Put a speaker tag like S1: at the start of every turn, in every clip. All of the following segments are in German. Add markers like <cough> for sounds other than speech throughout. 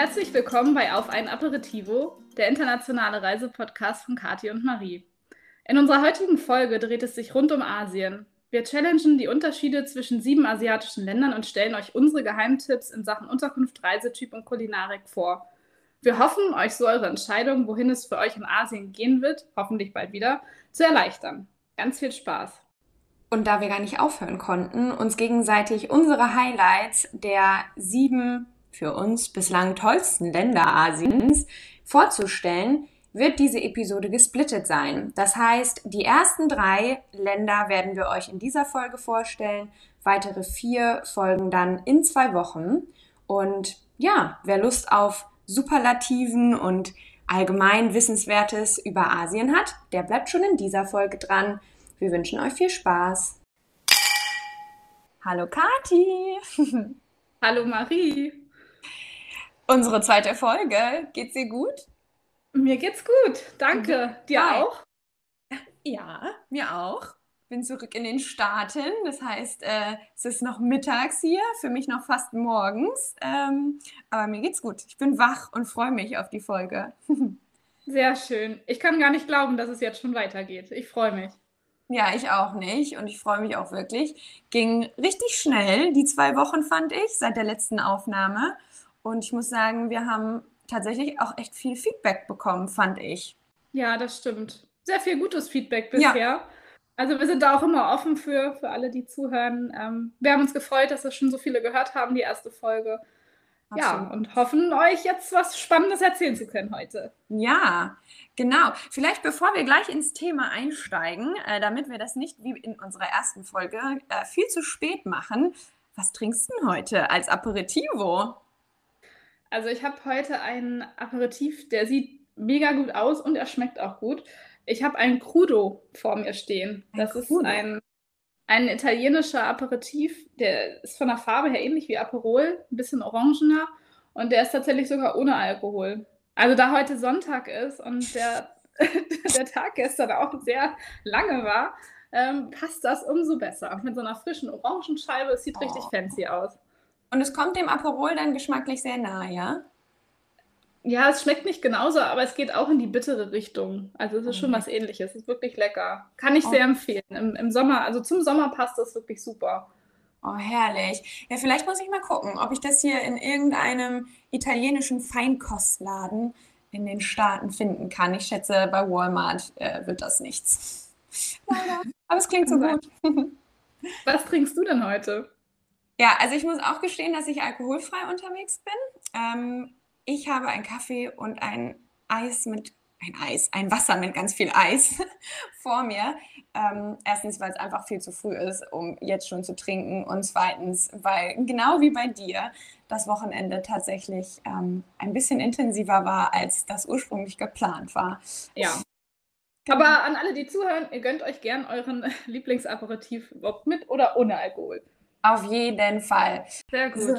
S1: Herzlich willkommen bei Auf ein Aperitivo, der internationale Reisepodcast von Kathi und Marie. In unserer heutigen Folge dreht es sich rund um Asien. Wir challengen die Unterschiede zwischen sieben asiatischen Ländern und stellen euch unsere Geheimtipps in Sachen Unterkunft, Reisetyp und Kulinarik vor. Wir hoffen, euch so eure Entscheidung, wohin es für euch in Asien gehen wird, hoffentlich bald wieder, zu erleichtern. Ganz viel Spaß!
S2: Und da wir gar nicht aufhören konnten, uns gegenseitig unsere Highlights der sieben für uns bislang tollsten Länder Asiens vorzustellen, wird diese Episode gesplittet sein. Das heißt, die ersten drei Länder werden wir euch in dieser Folge vorstellen, weitere vier folgen dann in zwei Wochen. Und ja, wer Lust auf Superlativen und allgemein Wissenswertes über Asien hat, der bleibt schon in dieser Folge dran. Wir wünschen euch viel Spaß. Hallo Kati.
S1: Hallo Marie.
S2: Unsere zweite Folge. Geht's dir gut?
S1: Mir geht's gut. Danke. Mhm. Dir Hi. auch?
S2: Ja, mir auch bin zurück in den Staaten. Das heißt, äh, es ist noch mittags hier, für mich noch fast morgens. Ähm, aber mir geht's gut. Ich bin wach und freue mich auf die Folge. <laughs>
S1: Sehr schön. Ich kann gar nicht glauben, dass es jetzt schon weitergeht. Ich freue mich.
S2: Ja, ich auch nicht. Und ich freue mich auch wirklich. Ging richtig schnell, die zwei Wochen fand ich, seit der letzten Aufnahme. Und ich muss sagen, wir haben tatsächlich auch echt viel Feedback bekommen, fand ich.
S1: Ja, das stimmt. Sehr viel gutes Feedback bisher. Ja. Also wir sind da auch immer offen für, für alle, die zuhören. Ähm, wir haben uns gefreut, dass es schon so viele gehört haben, die erste Folge. Absolut. Ja, und hoffen, euch jetzt was Spannendes erzählen zu können heute.
S2: Ja, genau. Vielleicht bevor wir gleich ins Thema einsteigen, äh, damit wir das nicht wie in unserer ersten Folge äh, viel zu spät machen, was trinkst du denn heute als Aperitivo?
S1: Also ich habe heute einen Aperitif, der sieht mega gut aus und er schmeckt auch gut. Ich habe einen Crudo vor mir stehen. Ein das Crudo. ist ein, ein italienischer Aperitif, der ist von der Farbe her ähnlich wie Aperol, ein bisschen orangener und der ist tatsächlich sogar ohne Alkohol. Also da heute Sonntag ist und der, <laughs> der Tag gestern auch sehr lange war, ähm, passt das umso besser. Mit so einer frischen Orangenscheibe, es sieht oh. richtig fancy aus.
S2: Und es kommt dem Aperol dann geschmacklich sehr nahe, ja?
S1: Ja, es schmeckt nicht genauso, aber es geht auch in die bittere Richtung. Also es ist schon mhm. was ähnliches. Es ist wirklich lecker. Kann ich oh. sehr empfehlen. Im, Im Sommer, also zum Sommer passt das wirklich super.
S2: Oh, herrlich. Ja, vielleicht muss ich mal gucken, ob ich das hier in irgendeinem italienischen Feinkostladen in den Staaten finden kann. Ich schätze, bei Walmart äh, wird das nichts. Aber es klingt so gut. <laughs>
S1: Was trinkst du denn heute?
S2: Ja, also ich muss auch gestehen, dass ich alkoholfrei unterwegs bin. Ähm, ich habe einen Kaffee und ein Eis mit, ein Eis, ein Wasser mit ganz viel Eis <laughs> vor mir. Ähm, erstens, weil es einfach viel zu früh ist, um jetzt schon zu trinken. Und zweitens, weil genau wie bei dir das Wochenende tatsächlich ähm, ein bisschen intensiver war, als das ursprünglich geplant war.
S1: Ja. Aber an alle, die zuhören, ihr gönnt euch gern euren <laughs> Lieblingsaperitif, ob mit oder ohne Alkohol.
S2: Auf jeden Fall.
S1: Sehr gut. So.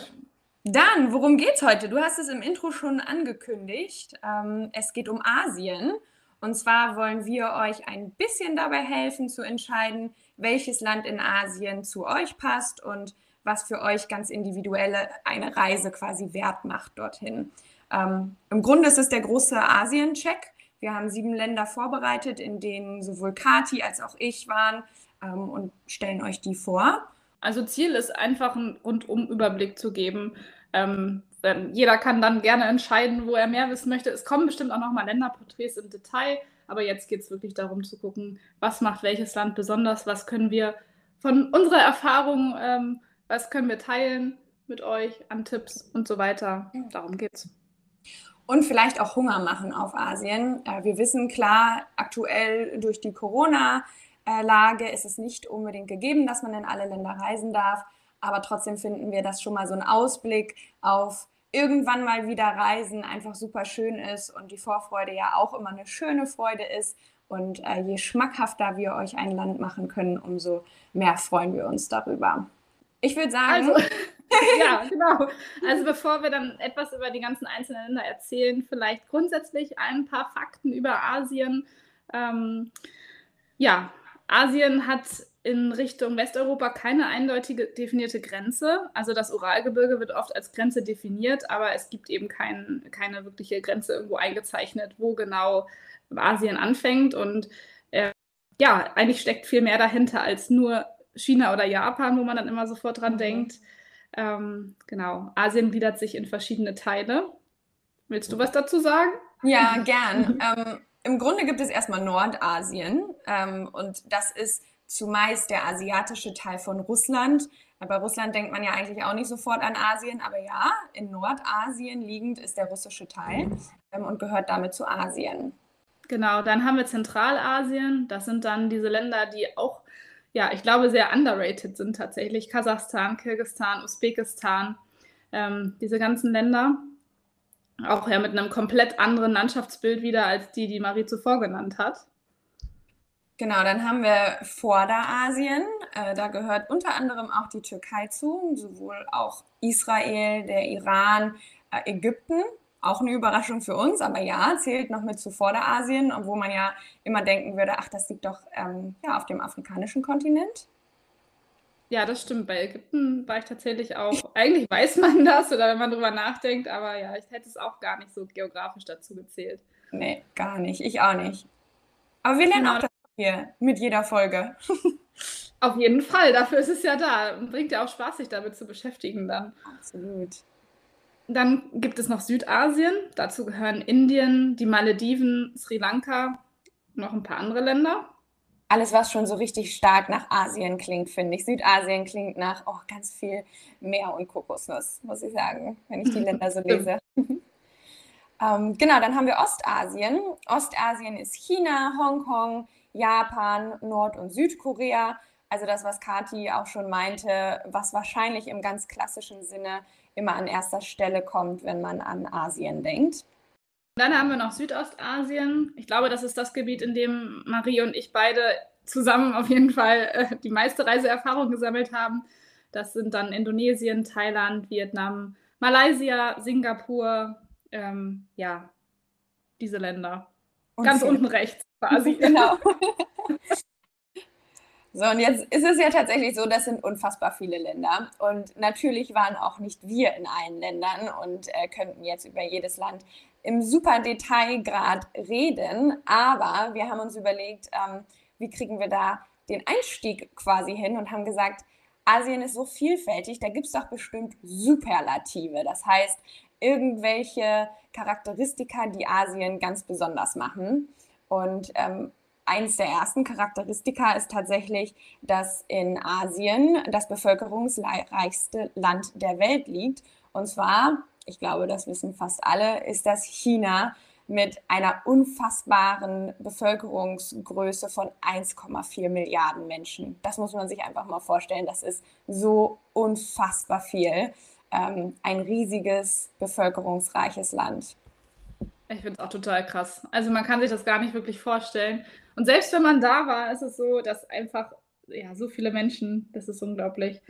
S2: Dann, worum geht's heute? Du hast es im Intro schon angekündigt. Ähm, es geht um Asien. Und zwar wollen wir euch ein bisschen dabei helfen zu entscheiden, welches Land in Asien zu euch passt und was für euch ganz individuelle eine Reise quasi wert macht dorthin. Ähm, Im Grunde ist es der große Asien-Check. Wir haben sieben Länder vorbereitet, in denen sowohl Kati als auch ich waren ähm, und stellen euch die vor.
S1: Also Ziel ist einfach einen Rundum-Überblick zu geben. Ähm, jeder kann dann gerne entscheiden, wo er mehr wissen möchte. Es kommen bestimmt auch nochmal Länderporträts im Detail, aber jetzt geht es wirklich darum zu gucken, was macht welches Land besonders, was können wir von unserer Erfahrung, ähm, was können wir teilen mit euch an Tipps und so weiter. Darum geht's.
S2: Und vielleicht auch Hunger machen auf Asien. Äh, wir wissen klar, aktuell durch die Corona- Lage ist es nicht unbedingt gegeben, dass man in alle Länder reisen darf. Aber trotzdem finden wir, dass schon mal so ein Ausblick auf irgendwann mal wieder Reisen einfach super schön ist und die Vorfreude ja auch immer eine schöne Freude ist. Und äh, je schmackhafter wir euch ein Land machen können, umso mehr freuen wir uns darüber. Ich würde sagen.
S1: Also, <laughs> ja, genau. Also bevor wir dann etwas über die ganzen einzelnen Länder erzählen, vielleicht grundsätzlich ein paar Fakten über Asien. Ähm, ja, Asien hat in Richtung Westeuropa keine eindeutige definierte Grenze. Also das Uralgebirge wird oft als Grenze definiert, aber es gibt eben kein, keine wirkliche Grenze irgendwo eingezeichnet, wo genau Asien anfängt. Und äh, ja, eigentlich steckt viel mehr dahinter als nur China oder Japan, wo man dann immer sofort dran mhm. denkt. Ähm, genau, Asien gliedert sich in verschiedene Teile. Willst du was dazu sagen?
S2: Ja, <laughs> gern. ähm, Im Grunde gibt es erstmal Nordasien ähm, und das ist zumeist der asiatische Teil von Russland. Bei Russland denkt man ja eigentlich auch nicht sofort an Asien, aber ja, in Nordasien liegend ist der russische Teil ähm, und gehört damit zu Asien.
S1: Genau, dann haben wir Zentralasien. Das sind dann diese Länder, die auch, ja, ich glaube, sehr underrated sind tatsächlich. Kasachstan, Kirgistan, Usbekistan, ähm, diese ganzen Länder. Auch ja mit einem komplett anderen Landschaftsbild wieder als die, die Marie zuvor genannt hat.
S2: Genau, dann haben wir Vorderasien. Äh, da gehört unter anderem auch die Türkei zu, sowohl auch Israel, der Iran, äh, Ägypten. Auch eine Überraschung für uns, aber ja, zählt noch mit zu Vorderasien, obwohl man ja immer denken würde, ach, das liegt doch ähm, ja, auf dem afrikanischen Kontinent.
S1: Ja, das stimmt. Bei Ägypten war ich tatsächlich auch. Eigentlich weiß man <laughs> das oder wenn man drüber nachdenkt, aber ja, ich hätte es auch gar nicht so geografisch dazu gezählt.
S2: Nee, gar nicht. Ich auch nicht. Aber wir lernen genau. auch das hier mit jeder Folge. <laughs>
S1: Auf jeden Fall, dafür ist es ja da. Bringt ja auch Spaß, sich damit zu beschäftigen dann.
S2: Absolut.
S1: Dann gibt es noch Südasien. Dazu gehören Indien, die Malediven, Sri Lanka, noch ein paar andere Länder
S2: alles, was schon so richtig stark nach Asien klingt, finde ich. Südasien klingt nach oh, ganz viel Meer und Kokosnuss, muss ich sagen, wenn ich die <laughs> Länder so lese. <laughs> ähm, genau, dann haben wir Ostasien. Ostasien ist China, Hongkong, Japan, Nord- und Südkorea. Also das, was Kati auch schon meinte, was wahrscheinlich im ganz klassischen Sinne immer an erster Stelle kommt, wenn man an Asien denkt.
S1: Dann haben wir noch Südostasien. Ich glaube, das ist das Gebiet, in dem Marie und ich beide zusammen auf jeden Fall äh, die meiste Reiseerfahrung gesammelt haben. Das sind dann Indonesien, Thailand, Vietnam, Malaysia, Singapur, ähm, ja, diese Länder. Und Ganz unten rechts quasi. <laughs> Genau. <laughs>
S2: So, und jetzt ist es ja tatsächlich so, das sind unfassbar viele Länder. Und natürlich waren auch nicht wir in allen Ländern und äh, könnten jetzt über jedes Land im super Detailgrad reden. Aber wir haben uns überlegt, ähm, wie kriegen wir da den Einstieg quasi hin und haben gesagt, Asien ist so vielfältig, da gibt es doch bestimmt Superlative. Das heißt, irgendwelche Charakteristika, die Asien ganz besonders machen. Und ähm, eins der ersten Charakteristika ist tatsächlich, dass in Asien das bevölkerungsreichste Land der Welt liegt. Und zwar, ich glaube, das wissen fast alle, ist das China mit einer unfassbaren Bevölkerungsgröße von 1,4 Milliarden Menschen. Das muss man sich einfach mal vorstellen. Das ist so unfassbar viel. Ähm, ein riesiges, bevölkerungsreiches Land.
S1: Ich finde es auch total krass. Also man kann sich das gar nicht wirklich vorstellen. Und selbst wenn man da war, ist es so, dass einfach ja, so viele Menschen, das ist unglaublich.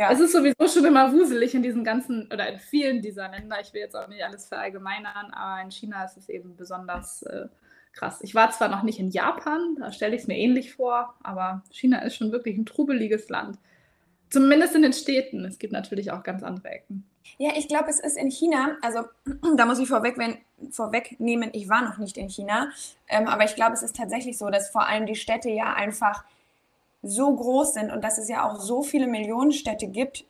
S1: Ja. Es ist sowieso schon immer wuselig in diesen ganzen oder in vielen dieser Länder. Ich will jetzt auch nicht alles verallgemeinern, aber in China ist es eben besonders äh, krass. Ich war zwar noch nicht in Japan, da stelle ich es mir ähnlich vor, aber China ist schon wirklich ein trubeliges Land. Zumindest in den Städten. Es gibt natürlich auch ganz andere Ecken.
S2: Ja, ich glaube, es ist in China, also <clears throat> da muss ich vorweg, wenn, vorwegnehmen, ich war noch nicht in China, ähm, aber ich glaube, es ist tatsächlich so, dass vor allem die Städte ja einfach so groß sind und dass es ja auch so viele Millionenstädte gibt,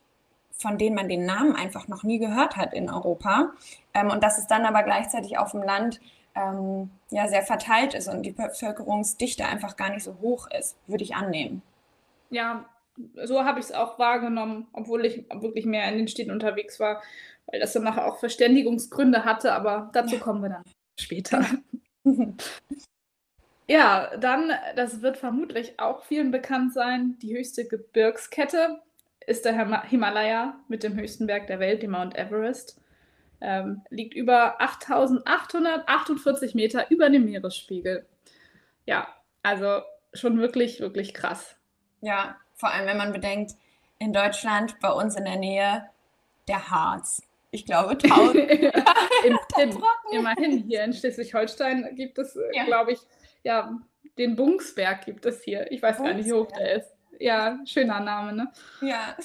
S2: von denen man den Namen einfach noch nie gehört hat in Europa. Ähm, und dass es dann aber gleichzeitig auf dem Land ähm, ja sehr verteilt ist und die Bevölkerungsdichte einfach gar nicht so hoch ist, würde ich annehmen.
S1: Ja, so habe ich es auch wahrgenommen, obwohl ich wirklich mehr in den Städten unterwegs war, weil das dann nachher auch Verständigungsgründe hatte, aber dazu ja. kommen wir dann später. <laughs> Ja, dann, das wird vermutlich auch vielen bekannt sein, die höchste Gebirgskette ist der Himalaya mit dem höchsten Berg der Welt, dem Mount Everest. Ähm, liegt über 8848 Meter über dem Meeresspiegel. Ja, also schon wirklich, wirklich krass.
S2: Ja, vor allem wenn man bedenkt, in Deutschland, bei uns in der Nähe, der Harz. Ich glaube, 1000. <laughs>
S1: in, in, immerhin hier in Schleswig-Holstein gibt es, ja. glaube ich, ja, den Bungsberg gibt es hier. Ich weiß Bungsberg. gar nicht, wie hoch der ist. ja, schöner Name, ne?
S2: Ja.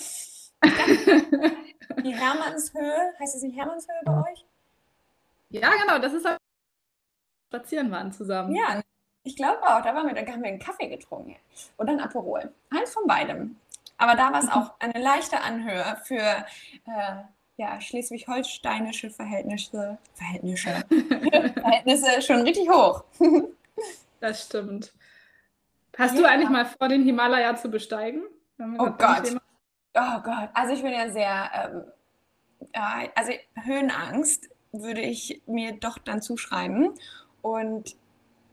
S2: <laughs> Die Hermannshöhe, heißt es nicht Hermannshöhe bei euch?
S1: Ja, genau, das ist spazieren waren zusammen.
S2: Ja, ich glaube auch, da waren wir, da haben wir einen Kaffee getrunken und dann Aperol. Eins von beidem. Aber da war es auch eine leichte Anhöhe für äh, ja, schleswig-holsteinische Verhältnisse, Verhältnisse, <laughs> Verhältnisse schon richtig hoch. <laughs>
S1: das stimmt. Hast ja. du eigentlich mal vor, den Himalaya zu besteigen?
S2: Oh Gott. Oh Gott. Also ich bin ja sehr, ähm, äh, also Höhenangst würde ich mir doch dann zuschreiben. Und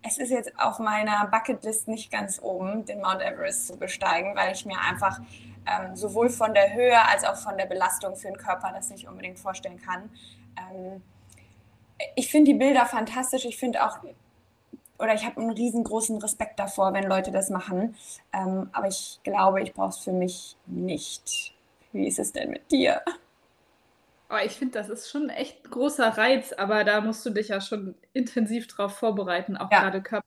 S2: es ist jetzt auf meiner Bucketlist nicht ganz oben, den Mount Everest zu besteigen, weil ich mir einfach ähm, sowohl von der Höhe als auch von der Belastung für den Körper das nicht unbedingt vorstellen kann. Ähm, ich finde die Bilder fantastisch. Ich finde auch, oder ich habe einen riesengroßen Respekt davor, wenn Leute das machen. Ähm, aber ich glaube, ich brauche es für mich nicht. Wie ist es denn mit dir?
S1: Oh, ich finde, das ist schon echt ein großer Reiz, aber da musst du dich ja schon intensiv drauf vorbereiten, auch ja. gerade Körper,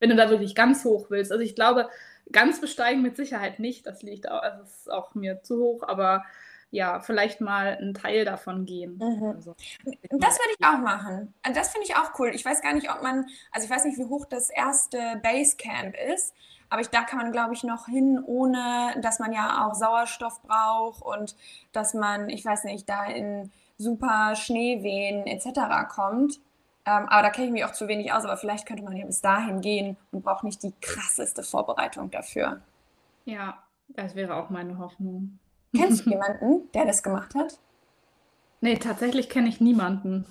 S1: wenn du da wirklich ganz hoch willst. Also ich glaube, ganz besteigen mit Sicherheit nicht. Das liegt auch, also ist auch mir zu hoch, aber ja, vielleicht mal einen Teil davon gehen. Mhm. Also,
S2: das würde ich auch machen. Das finde ich auch cool. Ich weiß gar nicht, ob man, also ich weiß nicht, wie hoch das erste Basecamp ist. Aber ich, da kann man, glaube ich, noch hin, ohne dass man ja auch Sauerstoff braucht und dass man, ich weiß nicht, da in super Schneewehen etc. kommt. Ähm, aber da kenne ich mich auch zu wenig aus. Aber vielleicht könnte man ja bis dahin gehen und braucht nicht die krasseste Vorbereitung dafür.
S1: Ja, das wäre auch meine Hoffnung.
S2: Kennst du <laughs> jemanden, der das gemacht hat?
S1: Nee, tatsächlich kenne ich niemanden.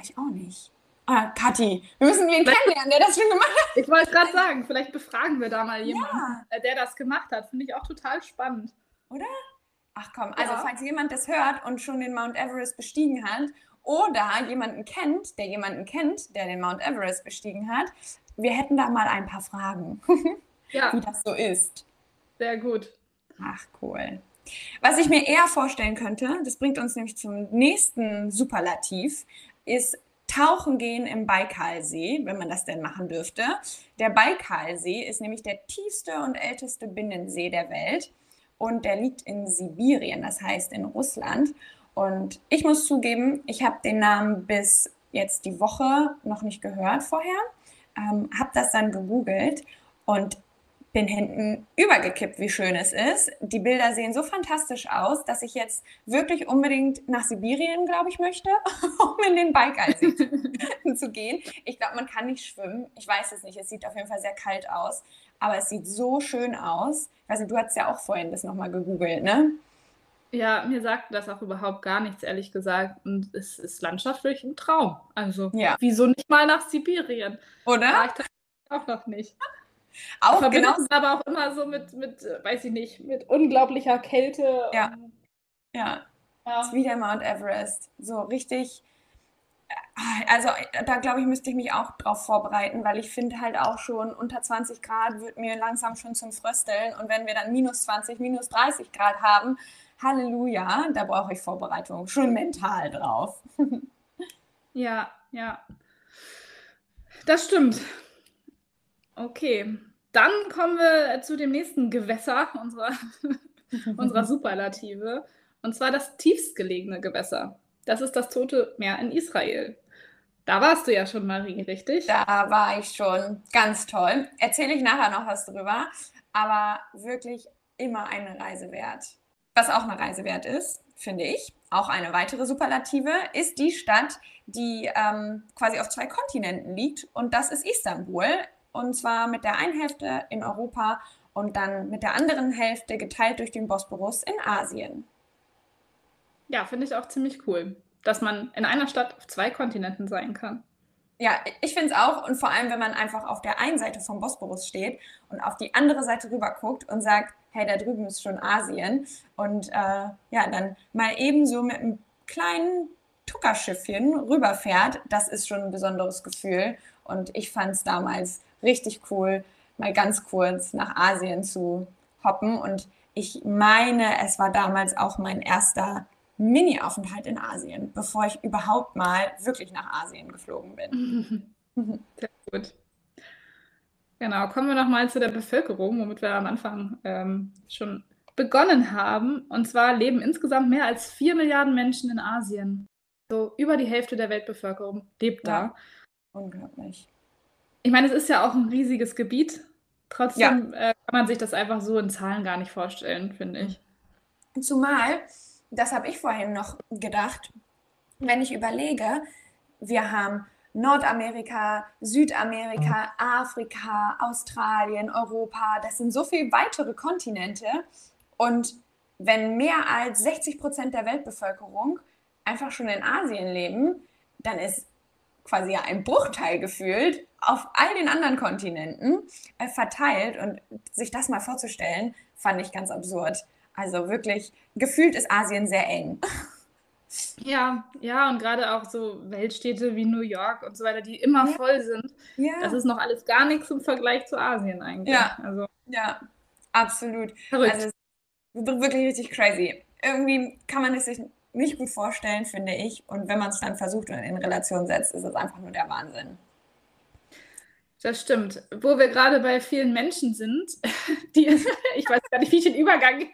S2: Ich auch nicht. Ah, Kathi, wir müssen wen kennenlernen, der das schon gemacht hat.
S1: Ich wollte gerade sagen, vielleicht befragen wir da mal jemanden, ja. Äh, der das gemacht hat. Finde ich auch total spannend.
S2: Oder? Ach komm, also ja. falls jemand das hört und schon den Mount Everest bestiegen hat oder jemanden kennt, der jemanden kennt, der den Mount Everest bestiegen hat, wir hätten da mal ein paar Fragen, <laughs> ja. wie das so ist.
S1: Sehr gut.
S2: Ach cool. Was ich mir eher vorstellen könnte, das bringt uns nämlich zum nächsten Superlativ, ist tauchen gehen im Baikalsee, wenn man das denn machen dürfte. Der Baikalsee ist nämlich der tiefste und älteste Binnensee der Welt und der liegt in Sibirien, das heißt in Russland. Und ich muss zugeben, ich habe den Namen bis jetzt die Woche noch nicht gehört vorher, ähm, habe das dann gegoogelt und bin hinten übergekippt, wie schön es ist. Die Bilder sehen so fantastisch aus, dass ich jetzt wirklich unbedingt nach Sibirien, glaube ich, möchte, <laughs> um in den Baikalsee zu gehen. Ich glaube, man kann nicht schwimmen. Ich weiß es nicht. Es sieht auf jeden Fall sehr kalt aus. Aber es sieht so schön aus. Also du hast ja auch vorhin das nochmal gegoogelt, ne?
S1: Ja, mir sagt das auch überhaupt gar nichts, ehrlich gesagt. Und es ist landschaftlich ein Traum. Also, ja. wieso nicht mal nach Sibirien?
S2: Oder?
S1: Auch noch nicht. Auch Verbinden genau. aber auch immer so mit, mit, weiß ich nicht, mit unglaublicher Kälte.
S2: Ja. ja. ja. ist wie der Mount Everest. So richtig. Äh, also da glaube ich, müsste ich mich auch drauf vorbereiten, weil ich finde halt auch schon unter 20 Grad wird mir langsam schon zum Frösteln. Und wenn wir dann minus 20, minus 30 Grad haben, Halleluja, da brauche ich Vorbereitung, schon mental drauf. <laughs>
S1: ja, ja. Das stimmt. Okay, dann kommen wir zu dem nächsten Gewässer <laughs> unserer, <laughs> unserer Superlative. Und zwar das tiefstgelegene Gewässer. Das ist das Tote Meer in Israel. Da warst du ja schon, Marie, richtig?
S2: Da war ich schon. Ganz toll. Erzähle ich nachher noch was drüber. Aber wirklich immer eine Reise wert. Was auch eine Reise wert ist, finde ich, auch eine weitere Superlative, ist die Stadt, die ähm, quasi auf zwei Kontinenten liegt. Und das ist Istanbul und zwar mit der einen Hälfte in Europa und dann mit der anderen Hälfte geteilt durch den Bosporus in Asien.
S1: Ja, finde ich auch ziemlich cool, dass man in einer Stadt auf zwei Kontinenten sein kann.
S2: Ja, ich finde es auch. Und vor allem, wenn man einfach auf der einen Seite vom Bosporus steht und auf die andere Seite rüber guckt und sagt, hey, da drüben ist schon Asien. Und äh, ja, dann mal ebenso mit einem kleinen Tuckerschiffchen rüberfährt, das ist schon ein besonderes Gefühl. Und ich fand es damals richtig cool, mal ganz kurz nach Asien zu hoppen. Und ich meine, es war damals auch mein erster Mini-Aufenthalt in Asien, bevor ich überhaupt mal wirklich nach Asien geflogen bin. <laughs>
S1: Sehr gut. Genau, kommen wir nochmal zu der Bevölkerung, womit wir am Anfang ähm, schon begonnen haben. Und zwar leben insgesamt mehr als vier Milliarden Menschen in Asien. So über die Hälfte der Weltbevölkerung lebt ja.
S2: da. Unglaublich.
S1: Ich meine, es ist ja auch ein riesiges Gebiet. Trotzdem ja. äh, kann man sich das einfach so in Zahlen gar nicht vorstellen, finde ich.
S2: Zumal, das habe ich vorhin noch gedacht, wenn ich überlege, wir haben Nordamerika, Südamerika, Afrika, Australien, Europa, das sind so viele weitere Kontinente. Und wenn mehr als 60 Prozent der Weltbevölkerung einfach schon in Asien leben, dann ist quasi ein Bruchteil gefühlt auf all den anderen Kontinenten äh, verteilt. Und sich das mal vorzustellen, fand ich ganz absurd. Also wirklich, gefühlt ist Asien sehr eng. <laughs>
S1: Ja, ja, und gerade auch so Weltstädte wie New York und so weiter, die immer ja. voll sind. Ja. Das ist noch alles gar nichts im Vergleich zu Asien eigentlich.
S2: Ja, also, ja absolut. Verrückt. Also, wirklich richtig crazy. Irgendwie kann man es sich nicht gut vorstellen, finde ich. Und wenn man es dann versucht und in Relation setzt, ist es einfach nur der Wahnsinn.
S1: Das stimmt. Wo wir gerade bei vielen Menschen sind, <laughs> die, <laughs> ich weiß gar nicht, wie ich den Übergang <laughs>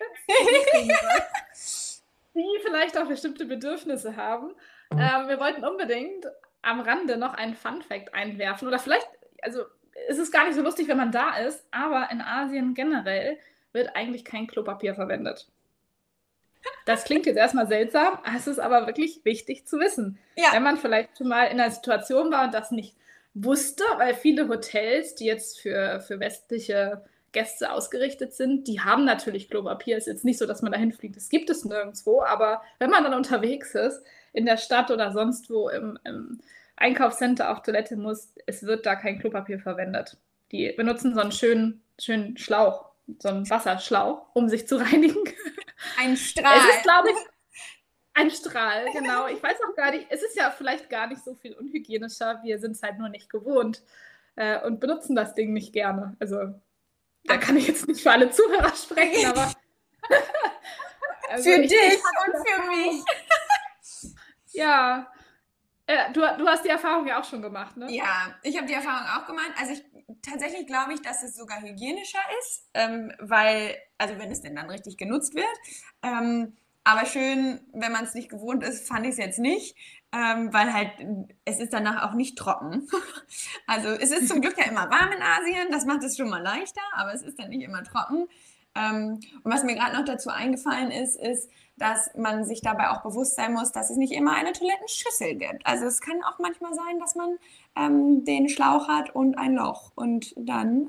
S1: die vielleicht auch bestimmte Bedürfnisse haben. Mhm. Ähm, wir wollten unbedingt am Rande noch einen Fun Fact einwerfen. Oder vielleicht, also ist es gar nicht so lustig, wenn man da ist, aber in Asien generell wird eigentlich kein Klopapier verwendet. Das klingt jetzt erstmal seltsam, es ist aber wirklich wichtig zu wissen. Ja. Wenn man vielleicht schon mal in einer Situation war und das nicht wusste, weil viele Hotels, die jetzt für, für westliche Gäste ausgerichtet sind, die haben natürlich Klopapier. Es ist jetzt nicht so, dass man dahin fliegt. Es gibt es nirgendwo. Aber wenn man dann unterwegs ist, in der Stadt oder sonst wo im, im Einkaufscenter auf Toilette muss, es wird da kein Klopapier verwendet. Die benutzen so einen schönen, schönen Schlauch, so einen Wasserschlauch, um sich zu reinigen.
S2: Ein Strahl.
S1: Es ist, glaube ich, ein Strahl, genau. Ich weiß auch gar nicht, es ist ja vielleicht gar nicht so viel unhygienischer. Wir sind es halt nur nicht gewohnt äh, und benutzen das Ding nicht gerne. Also da kann ich jetzt nicht für alle Zuhörer sprechen, aber. <laughs>
S2: also für dich und für mich. <laughs>
S1: ja. Äh, du, du hast die Erfahrung ja auch schon gemacht, ne?
S2: Ja, ich habe die Erfahrung auch gemacht. Also ich tatsächlich glaube ich, dass es sogar hygienischer ist, ähm, weil, also wenn es denn dann richtig genutzt wird. Ähm, aber schön, wenn man es nicht gewohnt ist, fand ich es jetzt nicht, ähm, weil halt es ist danach auch nicht trocken. <laughs> also es ist zum Glück ja immer warm in Asien, das macht es schon mal leichter, aber es ist dann nicht immer trocken. Ähm, und was mir gerade noch dazu eingefallen ist, ist, dass man sich dabei auch bewusst sein muss, dass es nicht immer eine Toilettenschüssel gibt. Also es kann auch manchmal sein, dass man ähm, den Schlauch hat und ein Loch und dann ähm,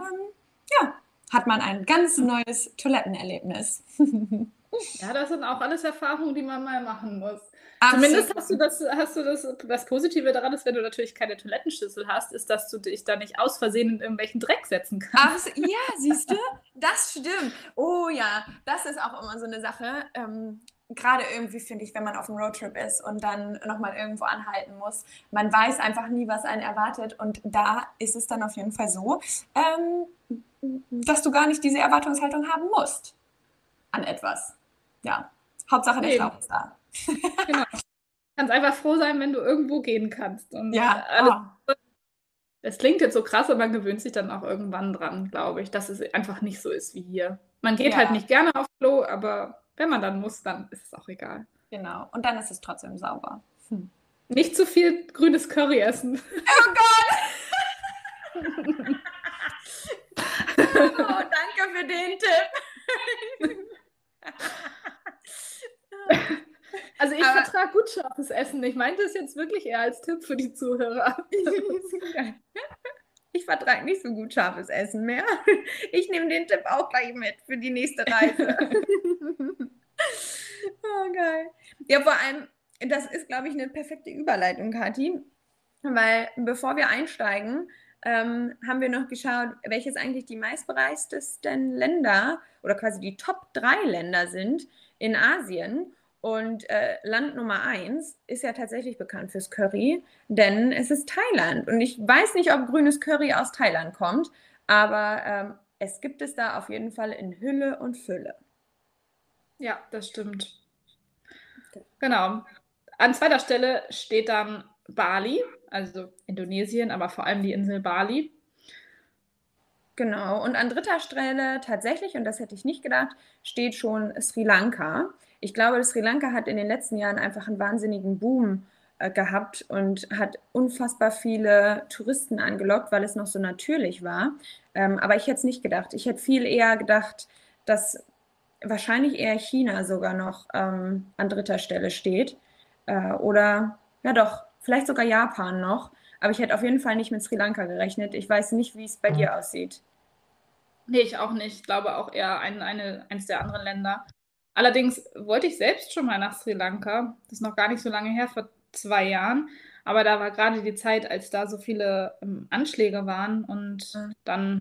S2: ja, hat man ein ganz neues Toilettenerlebnis. <laughs>
S1: Ja, das sind auch alles Erfahrungen, die man mal machen muss. Absolut. Zumindest hast du das, hast du das, das Positive daran ist, wenn du natürlich keine Toilettenschüssel hast, ist, dass du dich da nicht aus Versehen in irgendwelchen Dreck setzen kannst.
S2: Ach, ja, siehst du? Das stimmt. Oh ja, das ist auch immer so eine Sache. Ähm, Gerade irgendwie finde ich, wenn man auf einem Roadtrip ist und dann nochmal irgendwo anhalten muss. Man weiß einfach nie, was einen erwartet. Und da ist es dann auf jeden Fall so, ähm, dass du gar nicht diese Erwartungshaltung haben musst an etwas ja, Hauptsache der Schlauch ist da. <laughs>
S1: genau. Du kannst einfach froh sein, wenn du irgendwo gehen kannst. Und
S2: ja. Alles,
S1: oh. Das klingt jetzt so krass, aber man gewöhnt sich dann auch irgendwann dran, glaube ich, dass es einfach nicht so ist wie hier. Man geht ja. halt nicht gerne aufs Klo, aber wenn man dann muss, dann ist es auch egal.
S2: Genau. Und dann ist es trotzdem sauber. Hm.
S1: Nicht zu viel grünes Curry essen. <laughs>
S2: Oh Gott! <laughs> oh, danke für den Tipp.
S1: Also ich vertrage gut scharfes Essen. Ich meinte es jetzt wirklich eher als Tipp für die Zuhörer. <laughs>
S2: ich vertrage nicht so gut scharfes Essen mehr. Ich nehme den Tipp auch gleich mit für die nächste Reise. <laughs> oh, geil. Ja, vor allem, das ist, glaube ich, eine perfekte Überleitung, Kathi. Weil bevor wir einsteigen, ähm, haben wir noch geschaut, welches eigentlich die meistbereistesten Länder oder quasi die Top 3 Länder sind in Asien. Und äh, Land Nummer 1 ist ja tatsächlich bekannt fürs Curry, denn es ist Thailand. Und ich weiß nicht, ob grünes Curry aus Thailand kommt, aber ähm, es gibt es da auf jeden Fall in Hülle und Fülle.
S1: Ja, das stimmt. Genau. An zweiter Stelle steht dann Bali, also Indonesien, aber vor allem die Insel Bali.
S2: Genau, und an dritter Stelle tatsächlich, und das hätte ich nicht gedacht, steht schon Sri Lanka. Ich glaube, Sri Lanka hat in den letzten Jahren einfach einen wahnsinnigen Boom äh, gehabt und hat unfassbar viele Touristen angelockt, weil es noch so natürlich war. Ähm, aber ich hätte es nicht gedacht. Ich hätte viel eher gedacht, dass wahrscheinlich eher China sogar noch ähm, an dritter Stelle steht. Äh, oder ja doch, vielleicht sogar Japan noch. Aber ich hätte auf jeden Fall nicht mit Sri Lanka gerechnet. Ich weiß nicht, wie es bei dir aussieht.
S1: Nee, ich auch nicht. Ich glaube auch eher ein, eine, eines der anderen Länder. Allerdings wollte ich selbst schon mal nach Sri Lanka. Das ist noch gar nicht so lange her, vor zwei Jahren. Aber da war gerade die Zeit, als da so viele ähm, Anschläge waren und mhm. dann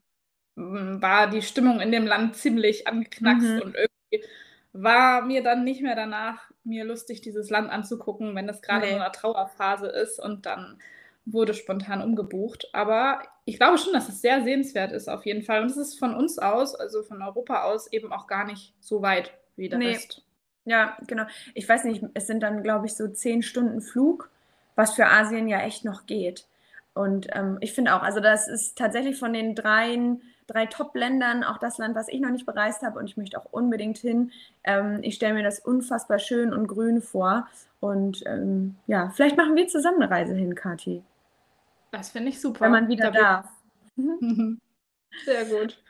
S1: ähm, war die Stimmung in dem Land ziemlich angeknackst mhm. und irgendwie war mir dann nicht mehr danach, mir lustig dieses Land anzugucken, wenn das gerade nee. in einer Trauerphase ist und dann wurde spontan umgebucht. Aber ich glaube schon, dass es sehr sehenswert ist auf jeden Fall. Und es ist von uns aus, also von Europa aus, eben auch gar nicht so weit wie der nee. Rest.
S2: Ja, genau. Ich weiß nicht, es sind dann, glaube ich, so zehn Stunden Flug, was für Asien ja echt noch geht. Und ähm, ich finde auch, also das ist tatsächlich von den dreien, drei Top-Ländern auch das Land, was ich noch nicht bereist habe und ich möchte auch unbedingt hin. Ähm, ich stelle mir das unfassbar schön und grün vor. Und ähm, ja, vielleicht machen wir zusammen eine Reise hin, Kathi.
S1: Das finde ich super.
S2: Wenn man wieder da darf.
S1: Sehr gut.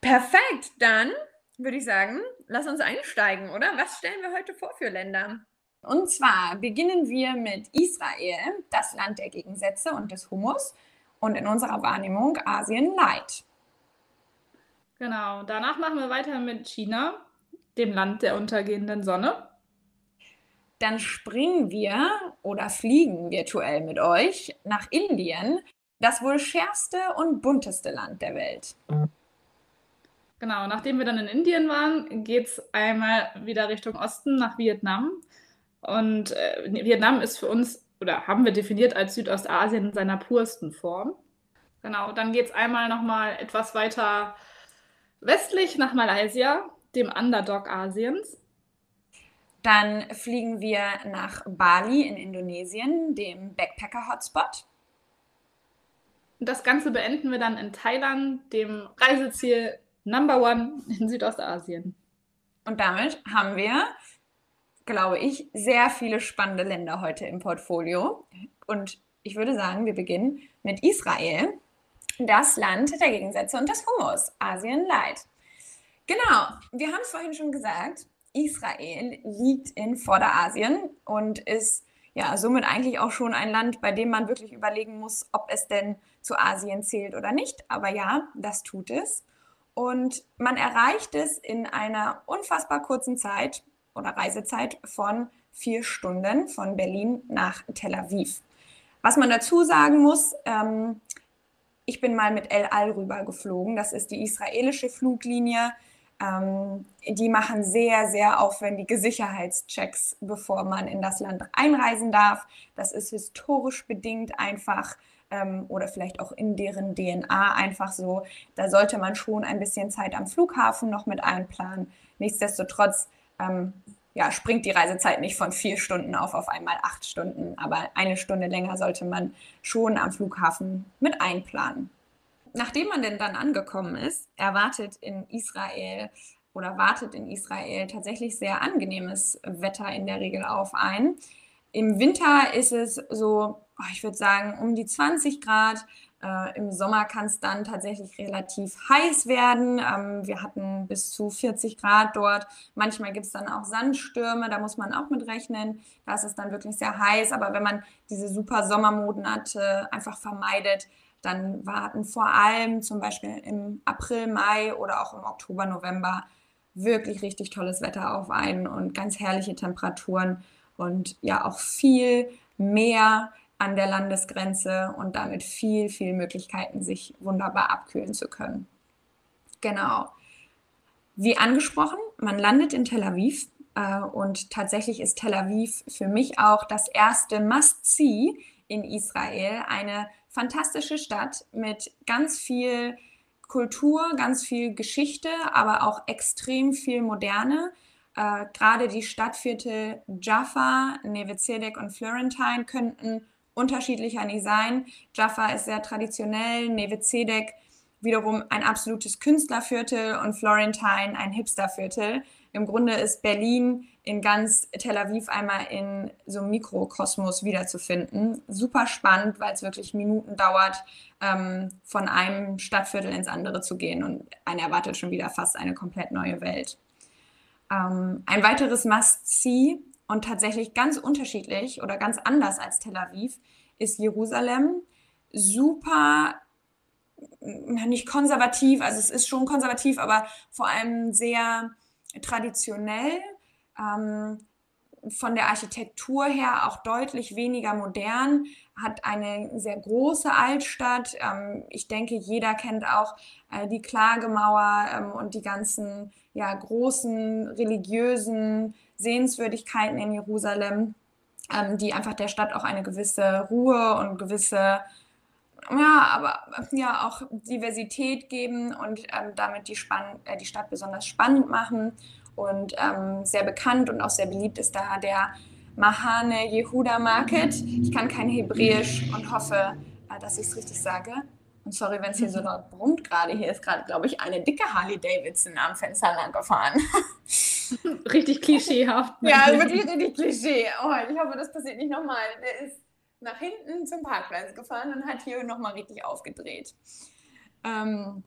S2: Perfekt, dann würde ich sagen, lass uns einsteigen, oder? Was stellen wir heute vor für Länder? Und zwar beginnen wir mit Israel, das Land der Gegensätze und des Hummus und in unserer Wahrnehmung Asien Light.
S1: Genau, danach machen wir weiter mit China, dem Land der untergehenden Sonne.
S2: Dann springen wir oder fliegen virtuell mit euch nach Indien, das wohl schärfste und bunteste Land der Welt.
S1: Genau, nachdem wir dann in Indien waren, geht es einmal wieder Richtung Osten nach Vietnam. Und äh, Vietnam ist für uns, oder haben wir definiert als Südostasien in seiner pursten Form. Genau, dann geht es einmal nochmal etwas weiter westlich nach Malaysia, dem Underdog Asiens.
S2: Dann fliegen wir nach Bali in Indonesien, dem Backpacker-Hotspot.
S1: Das Ganze beenden wir dann in Thailand, dem Reiseziel Number One in Südostasien.
S2: Und damit haben wir, glaube ich, sehr viele spannende Länder heute im Portfolio. Und ich würde sagen, wir beginnen mit Israel, das Land der Gegensätze und des Hummus, Asien Light. Genau, wir haben es vorhin schon gesagt, Israel liegt in Vorderasien und ist ja somit eigentlich auch schon ein Land, bei dem man wirklich überlegen muss, ob es denn zu Asien zählt oder nicht. Aber ja, das tut es. Und man erreicht es in einer unfassbar kurzen Zeit oder Reisezeit von vier Stunden von Berlin nach Tel Aviv. Was man dazu sagen muss, ähm, ich bin mal mit El Al rüber geflogen. Das ist die israelische Fluglinie. Ähm, die machen sehr, sehr aufwendige Sicherheitschecks, bevor man in das Land einreisen darf. Das ist historisch bedingt einfach ähm, oder vielleicht auch in deren DNA einfach so. Da sollte man schon ein bisschen Zeit am Flughafen noch mit einplanen. Nichtsdestotrotz ähm, ja, springt die Reisezeit nicht von vier Stunden auf auf einmal acht Stunden, aber eine Stunde länger sollte man schon am Flughafen mit einplanen. Nachdem man denn dann angekommen ist, erwartet in Israel oder wartet in Israel tatsächlich sehr angenehmes Wetter in der Regel auf ein. Im Winter ist es so, oh, ich würde sagen, um die 20 Grad. Äh, Im Sommer kann es dann tatsächlich relativ heiß werden. Ähm, wir hatten bis zu 40 Grad dort. Manchmal gibt es dann auch Sandstürme, da muss man auch mit rechnen. Da ist es dann wirklich sehr heiß. Aber wenn man diese super Sommermonate einfach vermeidet, dann warten vor allem zum Beispiel im April, Mai oder auch im Oktober, November wirklich richtig tolles Wetter auf einen und ganz herrliche Temperaturen und ja auch viel mehr an der Landesgrenze und damit viel, viel Möglichkeiten, sich wunderbar abkühlen zu können. Genau. Wie angesprochen, man landet in Tel Aviv äh, und tatsächlich ist Tel Aviv für mich auch das erste Must-See in Israel. Eine fantastische Stadt mit ganz viel Kultur, ganz viel Geschichte, aber auch extrem viel Moderne. Äh, Gerade die Stadtviertel Jaffa, Neve Zedek und Florentine könnten unterschiedlicher nicht sein. Jaffa ist sehr traditionell, Neve Zedek wiederum ein absolutes Künstlerviertel und Florentine ein Hipsterviertel. Im Grunde ist Berlin in ganz Tel Aviv einmal in so einem Mikrokosmos wiederzufinden. Super spannend, weil es wirklich Minuten dauert, ähm, von einem Stadtviertel ins andere zu gehen und einer erwartet schon wieder fast eine komplett neue Welt. Ähm, ein weiteres Must-See und tatsächlich ganz unterschiedlich oder ganz anders als Tel Aviv ist Jerusalem. Super nicht konservativ, also es ist schon konservativ, aber vor allem sehr traditionell. Ähm, von der Architektur her auch deutlich weniger modern, hat eine sehr große Altstadt. Ähm, ich denke, jeder kennt auch äh, die Klagemauer ähm, und die ganzen ja, großen religiösen Sehenswürdigkeiten in Jerusalem, ähm, die einfach der Stadt auch eine gewisse Ruhe und gewisse ja, aber ja auch Diversität geben und ähm, damit die, Spann äh, die Stadt besonders spannend machen. Und ähm, sehr bekannt und auch sehr beliebt ist da der Mahane Yehuda Market. Ich kann kein Hebräisch und hoffe, äh, dass ich es richtig sage. Und sorry, wenn es hier so laut brummt gerade. Hier ist gerade, glaube ich, eine dicke Harley Davidson am Fenster lang gefahren. <laughs>
S1: richtig klischeehaft.
S2: ja, wirklich richtig Klischee. Oh, ich hoffe, das passiert nicht nochmal. Der ist nach hinten zum Parkplatz gefahren und hat hier nochmal richtig aufgedreht. Ähm,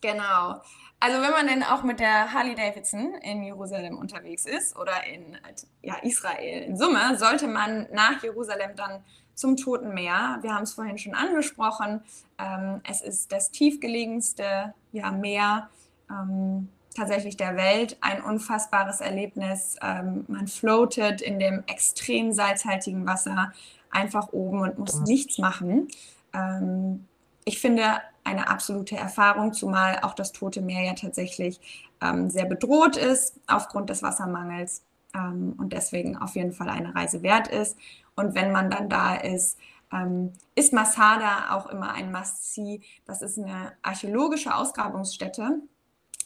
S2: genau. Also wenn man denn auch mit der Harley Davidson in Jerusalem unterwegs ist oder in ja, Israel in Summe, sollte man nach Jerusalem dann zum Toten Meer. Wir haben es vorhin schon angesprochen. Ähm, es ist das tiefgelegenste ja, Meer ähm, tatsächlich der Welt. Ein unfassbares Erlebnis. Ähm, man floatet in dem extrem salzhaltigen Wasser einfach oben und muss nichts machen. Ähm, ich finde eine absolute Erfahrung, zumal auch das Tote Meer ja tatsächlich ähm, sehr bedroht ist aufgrund des Wassermangels ähm, und deswegen auf jeden Fall eine Reise wert ist. Und wenn man dann da ist, ähm, ist Masada auch immer ein Must-See. Das ist eine archäologische Ausgrabungsstätte.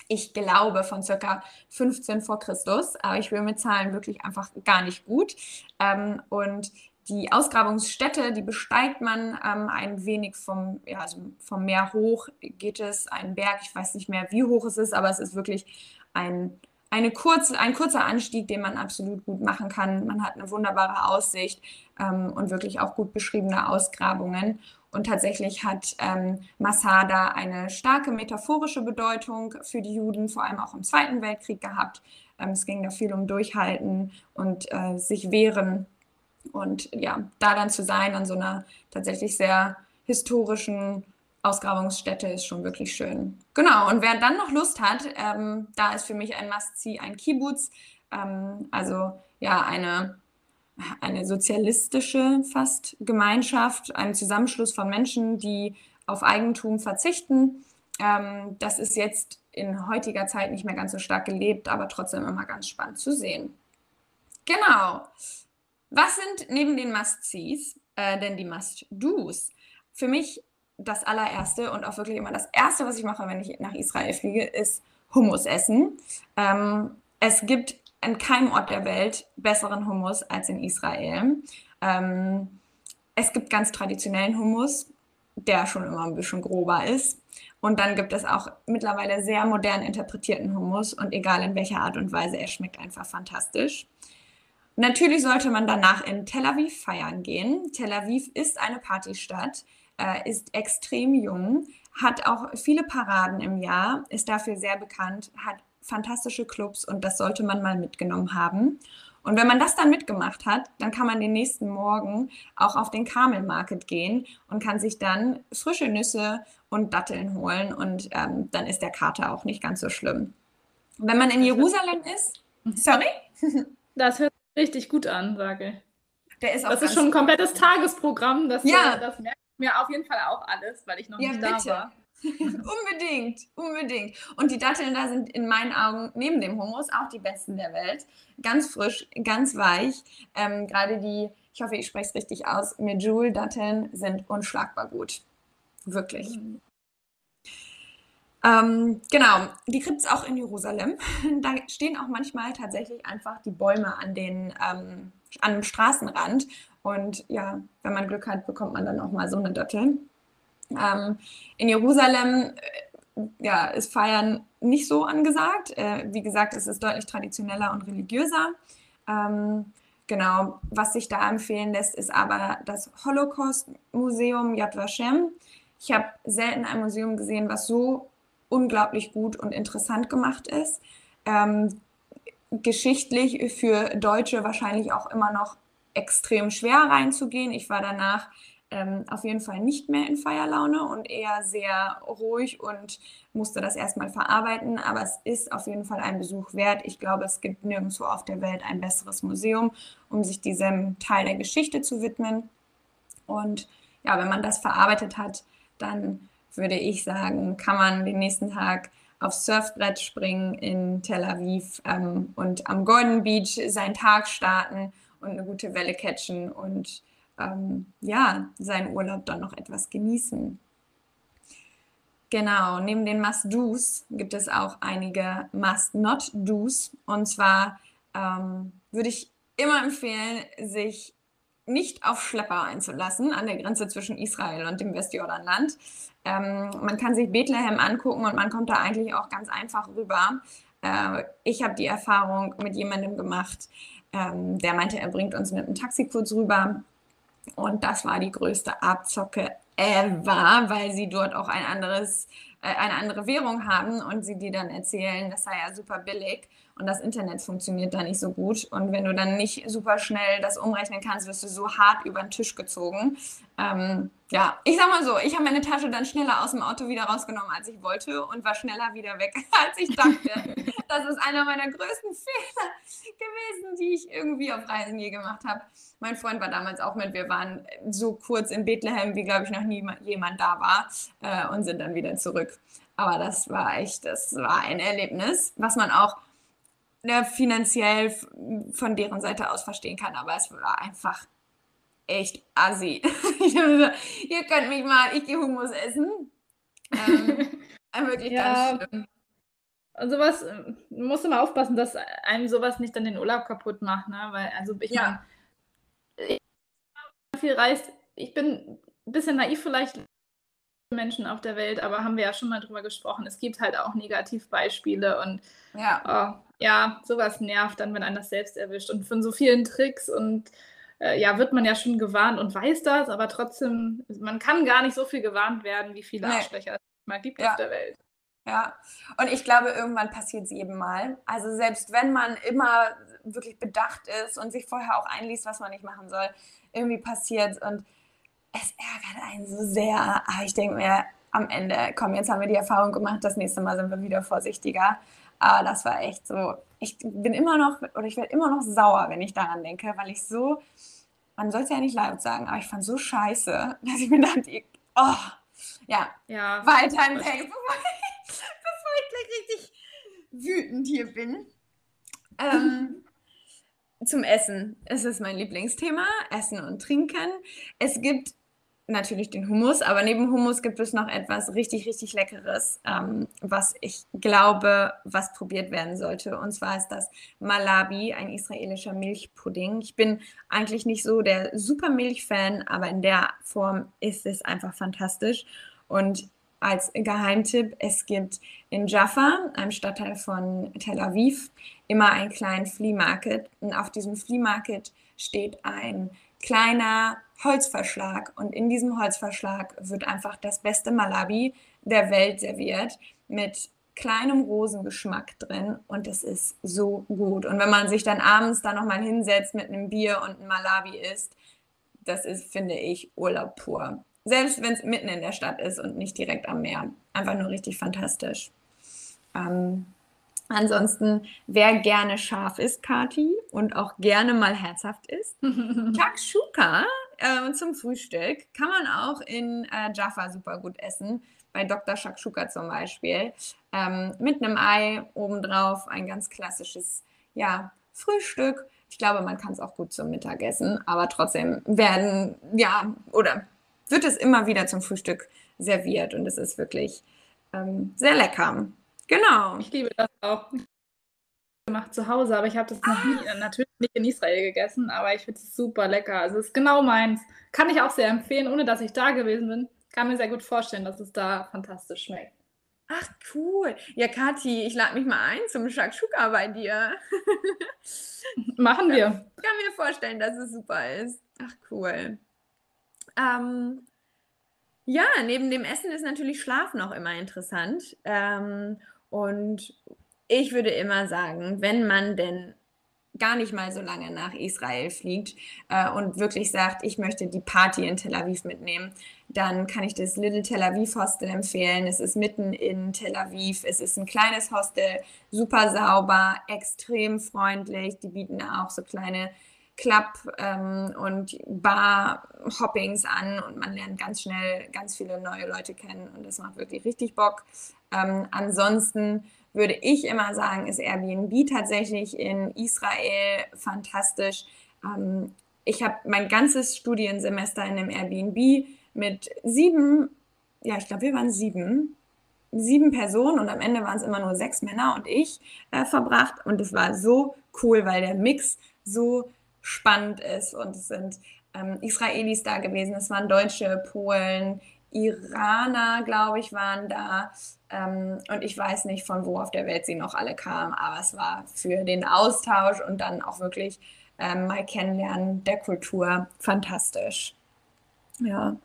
S2: Ich glaube von circa 15 vor Christus, aber ich will mit Zahlen wirklich einfach gar nicht gut. Ähm, und die Ausgrabungsstätte, die besteigt man ähm, ein wenig vom, ja, also vom Meer hoch, geht es einen Berg, ich weiß nicht mehr, wie hoch es ist, aber es ist wirklich ein, eine kurze, ein kurzer Anstieg, den man absolut gut machen kann. Man hat eine wunderbare Aussicht ähm, und wirklich auch gut beschriebene Ausgrabungen. Und tatsächlich hat ähm, Masada eine starke metaphorische Bedeutung für die Juden, vor allem auch im Zweiten Weltkrieg gehabt. Ähm, es ging da viel um Durchhalten und äh, sich wehren und ja, da dann zu sein an so einer tatsächlich sehr historischen Ausgrabungsstätte ist schon wirklich schön. Genau, und wer dann noch Lust hat, ähm, da ist für mich ein Must-See ein Kibbutz, ähm, also ja, eine, eine sozialistische fast Gemeinschaft, ein Zusammenschluss von Menschen, die auf Eigentum verzichten. Ähm, das ist jetzt in heutiger Zeit nicht mehr ganz so stark gelebt, aber trotzdem immer ganz spannend zu sehen. Genau. Was sind neben den Must-Sees äh, denn die Must-Dos? Für mich das allererste und auch wirklich immer das erste, was ich mache, wenn ich nach Israel fliege, ist Hummus essen. Ähm, es gibt an keinem Ort der Welt besseren Hummus als in Israel. Ähm, es gibt ganz traditionellen Hummus, der schon immer ein bisschen grober ist. Und dann gibt es auch mittlerweile sehr modern interpretierten Hummus und egal in welcher Art und Weise, er schmeckt einfach fantastisch. Natürlich sollte man danach in Tel Aviv feiern gehen. Tel Aviv ist eine Partystadt, äh, ist extrem jung, hat auch viele Paraden im Jahr, ist dafür sehr bekannt, hat fantastische Clubs und das sollte man mal mitgenommen haben. Und wenn man das dann mitgemacht hat, dann kann man den nächsten Morgen auch auf den Carmel Market gehen und kann sich dann frische Nüsse und Datteln holen und ähm, dann ist der Kater auch nicht ganz so schlimm. Wenn man in Jerusalem ist, sorry?
S1: Das hört richtig gut an, sage
S2: Der ist auch
S1: das ist schon ein komplettes Tagesprogramm. Das, ja. Das merkt mir auf jeden Fall auch alles, weil ich noch ja, nicht bitte. da war. <laughs> <laughs>
S2: unbedingt, unbedingt. Und die Datteln da sind in meinen Augen neben dem Hummus auch die besten der Welt. Ganz frisch, ganz weich. Ähm, Gerade die, ich hoffe, ich spreche es richtig aus, Medjool-Datteln sind unschlagbar gut. Wirklich. Mhm. Ähm, genau, die gibt es auch in Jerusalem. <laughs> Da stehen auch manchmal tatsächlich einfach die Bäume an den ähm, an dem Straßenrand. Und ja, wenn man Glück hat, bekommt man dann auch mal so eine Dattel. Ähm, in Jerusalem äh, ja, ist Feiern nicht so angesagt. Äh, wie gesagt, es ist deutlich traditioneller und religiöser. Ähm, genau, was sich da empfehlen lässt, ist aber das Holocaust-Museum Yad Vashem. Ich habe selten ein Museum gesehen, was so unglaublich gut und interessant gemacht ist. Ähm, geschichtlich für Deutsche wahrscheinlich auch immer noch extrem schwer reinzugehen. Ich war danach ähm, auf jeden Fall nicht mehr in Feierlaune und eher sehr ruhig und musste das erstmal verarbeiten. Aber es ist auf jeden Fall ein Besuch wert. Ich glaube, es gibt nirgendwo auf der Welt ein besseres Museum, um sich diesem Teil der Geschichte zu widmen. Und ja, wenn man das verarbeitet hat, dann würde ich sagen, kann man den nächsten Tag aufs Surfbrett springen in Tel Aviv ähm, und am Golden Beach seinen Tag starten und eine gute Welle catchen und ähm, ja, seinen Urlaub dann noch etwas genießen. Genau, neben den Must-Dos gibt es auch einige Must-Not-Dos. Und zwar ähm, würde ich immer empfehlen, sich nicht auf Schlepper einzulassen an der Grenze zwischen Israel und dem Westjordanland. Ähm, man kann sich Bethlehem angucken und man kommt da eigentlich auch ganz einfach rüber. Äh, ich habe die Erfahrung mit jemandem gemacht, ähm, der meinte, er bringt uns mit einem Taxi kurz rüber. Und das war die größte Abzocke ever, weil sie dort auch ein anderes, eine andere Währung haben und sie dir dann erzählen, das sei ja super billig und das Internet funktioniert da nicht so gut. Und wenn du dann nicht super schnell das umrechnen kannst, wirst du so hart über den Tisch gezogen. Ähm, ja, ich sag mal so, ich habe meine Tasche dann schneller aus dem Auto wieder rausgenommen, als ich wollte und war schneller wieder weg, <laughs> als ich dachte. das ist einer meiner größten Fehler gewesen, die ich irgendwie auf Reisen je gemacht habe. Mein Freund war damals auch mit. Wir waren so kurz in Bethlehem, wie glaube ich noch nie jemand da war äh, und sind dann wieder zurück. Aber das war echt, das war ein Erlebnis, was man auch ne, finanziell von deren Seite aus verstehen kann, aber es war einfach echt assi. <laughs> Ihr könnt mich mal, ich gehe Hummus essen. Ähm, <laughs> wirklich ja. ganz schlimm.
S1: Und sowas äh, musst du mal aufpassen, dass einem sowas nicht dann den Urlaub kaputt macht, ne? Weil, also ich ja. meine, viel reist, ich bin ein bisschen naiv vielleicht Menschen auf der Welt, aber haben wir ja schon mal drüber gesprochen. Es gibt halt auch Negativbeispiele und ja, oh, ja sowas nervt dann, wenn einen das selbst erwischt. Und von so vielen Tricks und äh, ja, wird man ja schon gewarnt und weiß das, aber trotzdem, man kann gar nicht so viel gewarnt werden, wie viele nee. Arschlöcher es mal gibt ja. auf der Welt.
S2: Ja, und ich glaube, irgendwann passiert es jedem Mal. Also selbst wenn man immer wirklich bedacht ist und sich vorher auch einliest, was man nicht machen soll, irgendwie passiert es und es ärgert einen so sehr. Aber ich denke mir, am Ende, komm, jetzt haben wir die Erfahrung gemacht, das nächste Mal sind wir wieder vorsichtiger. Aber das war echt so, ich bin immer noch, oder ich werde immer noch sauer, wenn ich daran denke, weil ich so, man soll es ja nicht laut sagen, aber ich fand so scheiße, <laughs> dass ich mir dachte, oh, ja, ja weiter im Text, bevor ich, <laughs> bevor ich gleich richtig wütend hier bin. Ähm, zum Essen. Es ist mein Lieblingsthema, Essen und Trinken. Es gibt natürlich den Hummus, aber neben Hummus gibt es noch etwas richtig, richtig Leckeres, ähm, was ich glaube, was probiert werden sollte. Und zwar ist das Malabi, ein israelischer Milchpudding. Ich bin eigentlich nicht so der super Milch-Fan, aber in der Form ist es einfach fantastisch. Und als Geheimtipp, es gibt in Jaffa, einem Stadtteil von Tel Aviv, immer einen kleinen Flea Market. Und auf diesem Flea Market steht ein kleiner Holzverschlag und in diesem Holzverschlag wird einfach das beste Malabi der Welt serviert mit kleinem Rosengeschmack drin und es ist so gut. Und wenn man sich dann abends da nochmal hinsetzt mit einem Bier und einem Malabi isst, das ist, finde ich, Urlaub pur. Selbst wenn es mitten in der Stadt ist und nicht direkt am Meer. Einfach nur richtig fantastisch. Ähm, Ansonsten, wer gerne scharf ist, Kati, und auch gerne mal herzhaft ist, <laughs> Shakshuka äh, zum Frühstück kann man auch in äh, Jaffa super gut essen. Bei Dr. Shakshuka zum Beispiel. Ähm, mit einem Ei obendrauf, ein ganz klassisches ja, Frühstück. Ich glaube, man kann es auch gut zum Mittagessen, aber trotzdem werden, ja, oder wird es immer wieder zum Frühstück serviert und es ist wirklich ähm, sehr lecker. Genau.
S1: Ich liebe das auch. Gemacht zu Hause, aber ich habe das noch nie, ah. natürlich nicht in Israel gegessen, aber ich finde es super lecker. Also es ist genau meins. Kann ich auch sehr empfehlen, ohne dass ich da gewesen bin. kann mir sehr gut vorstellen, dass es da fantastisch schmeckt.
S2: Ach, cool. Ja, Kathi, ich lade mich mal ein zum Shakshuka bei dir. <laughs>
S1: Machen wir.
S2: Ich kann mir vorstellen, dass es super ist. Ach, cool. Ähm, ja, neben dem Essen ist natürlich Schlafen auch immer interessant. Ähm, und ich würde immer sagen, wenn man denn gar nicht mal so lange nach Israel fliegt äh, und wirklich sagt, ich möchte die Party in Tel Aviv mitnehmen, dann kann ich das Little Tel Aviv Hostel empfehlen. Es ist mitten in Tel Aviv. Es ist ein kleines Hostel, super sauber, extrem freundlich. Die bieten auch so kleine Club- ähm, und Bar-Hoppings an und man lernt ganz schnell ganz viele neue Leute kennen und das macht wirklich richtig Bock. Ähm, ansonsten würde ich immer sagen, ist Airbnb tatsächlich in Israel fantastisch. Ähm, ich habe mein ganzes Studiensemester in einem Airbnb mit sieben, ja, ich glaube, wir waren sieben, sieben Personen und am Ende waren es immer nur sechs Männer und ich äh, verbracht. Und es war so cool, weil der Mix so spannend ist und es sind ähm, Israelis da gewesen, es waren Deutsche, Polen, Iraner, glaube ich, waren da. Ähm, und ich weiß nicht, von wo auf der Welt sie noch alle kamen, aber es war für den Austausch und dann auch wirklich ähm, mal kennenlernen der Kultur fantastisch. Ja.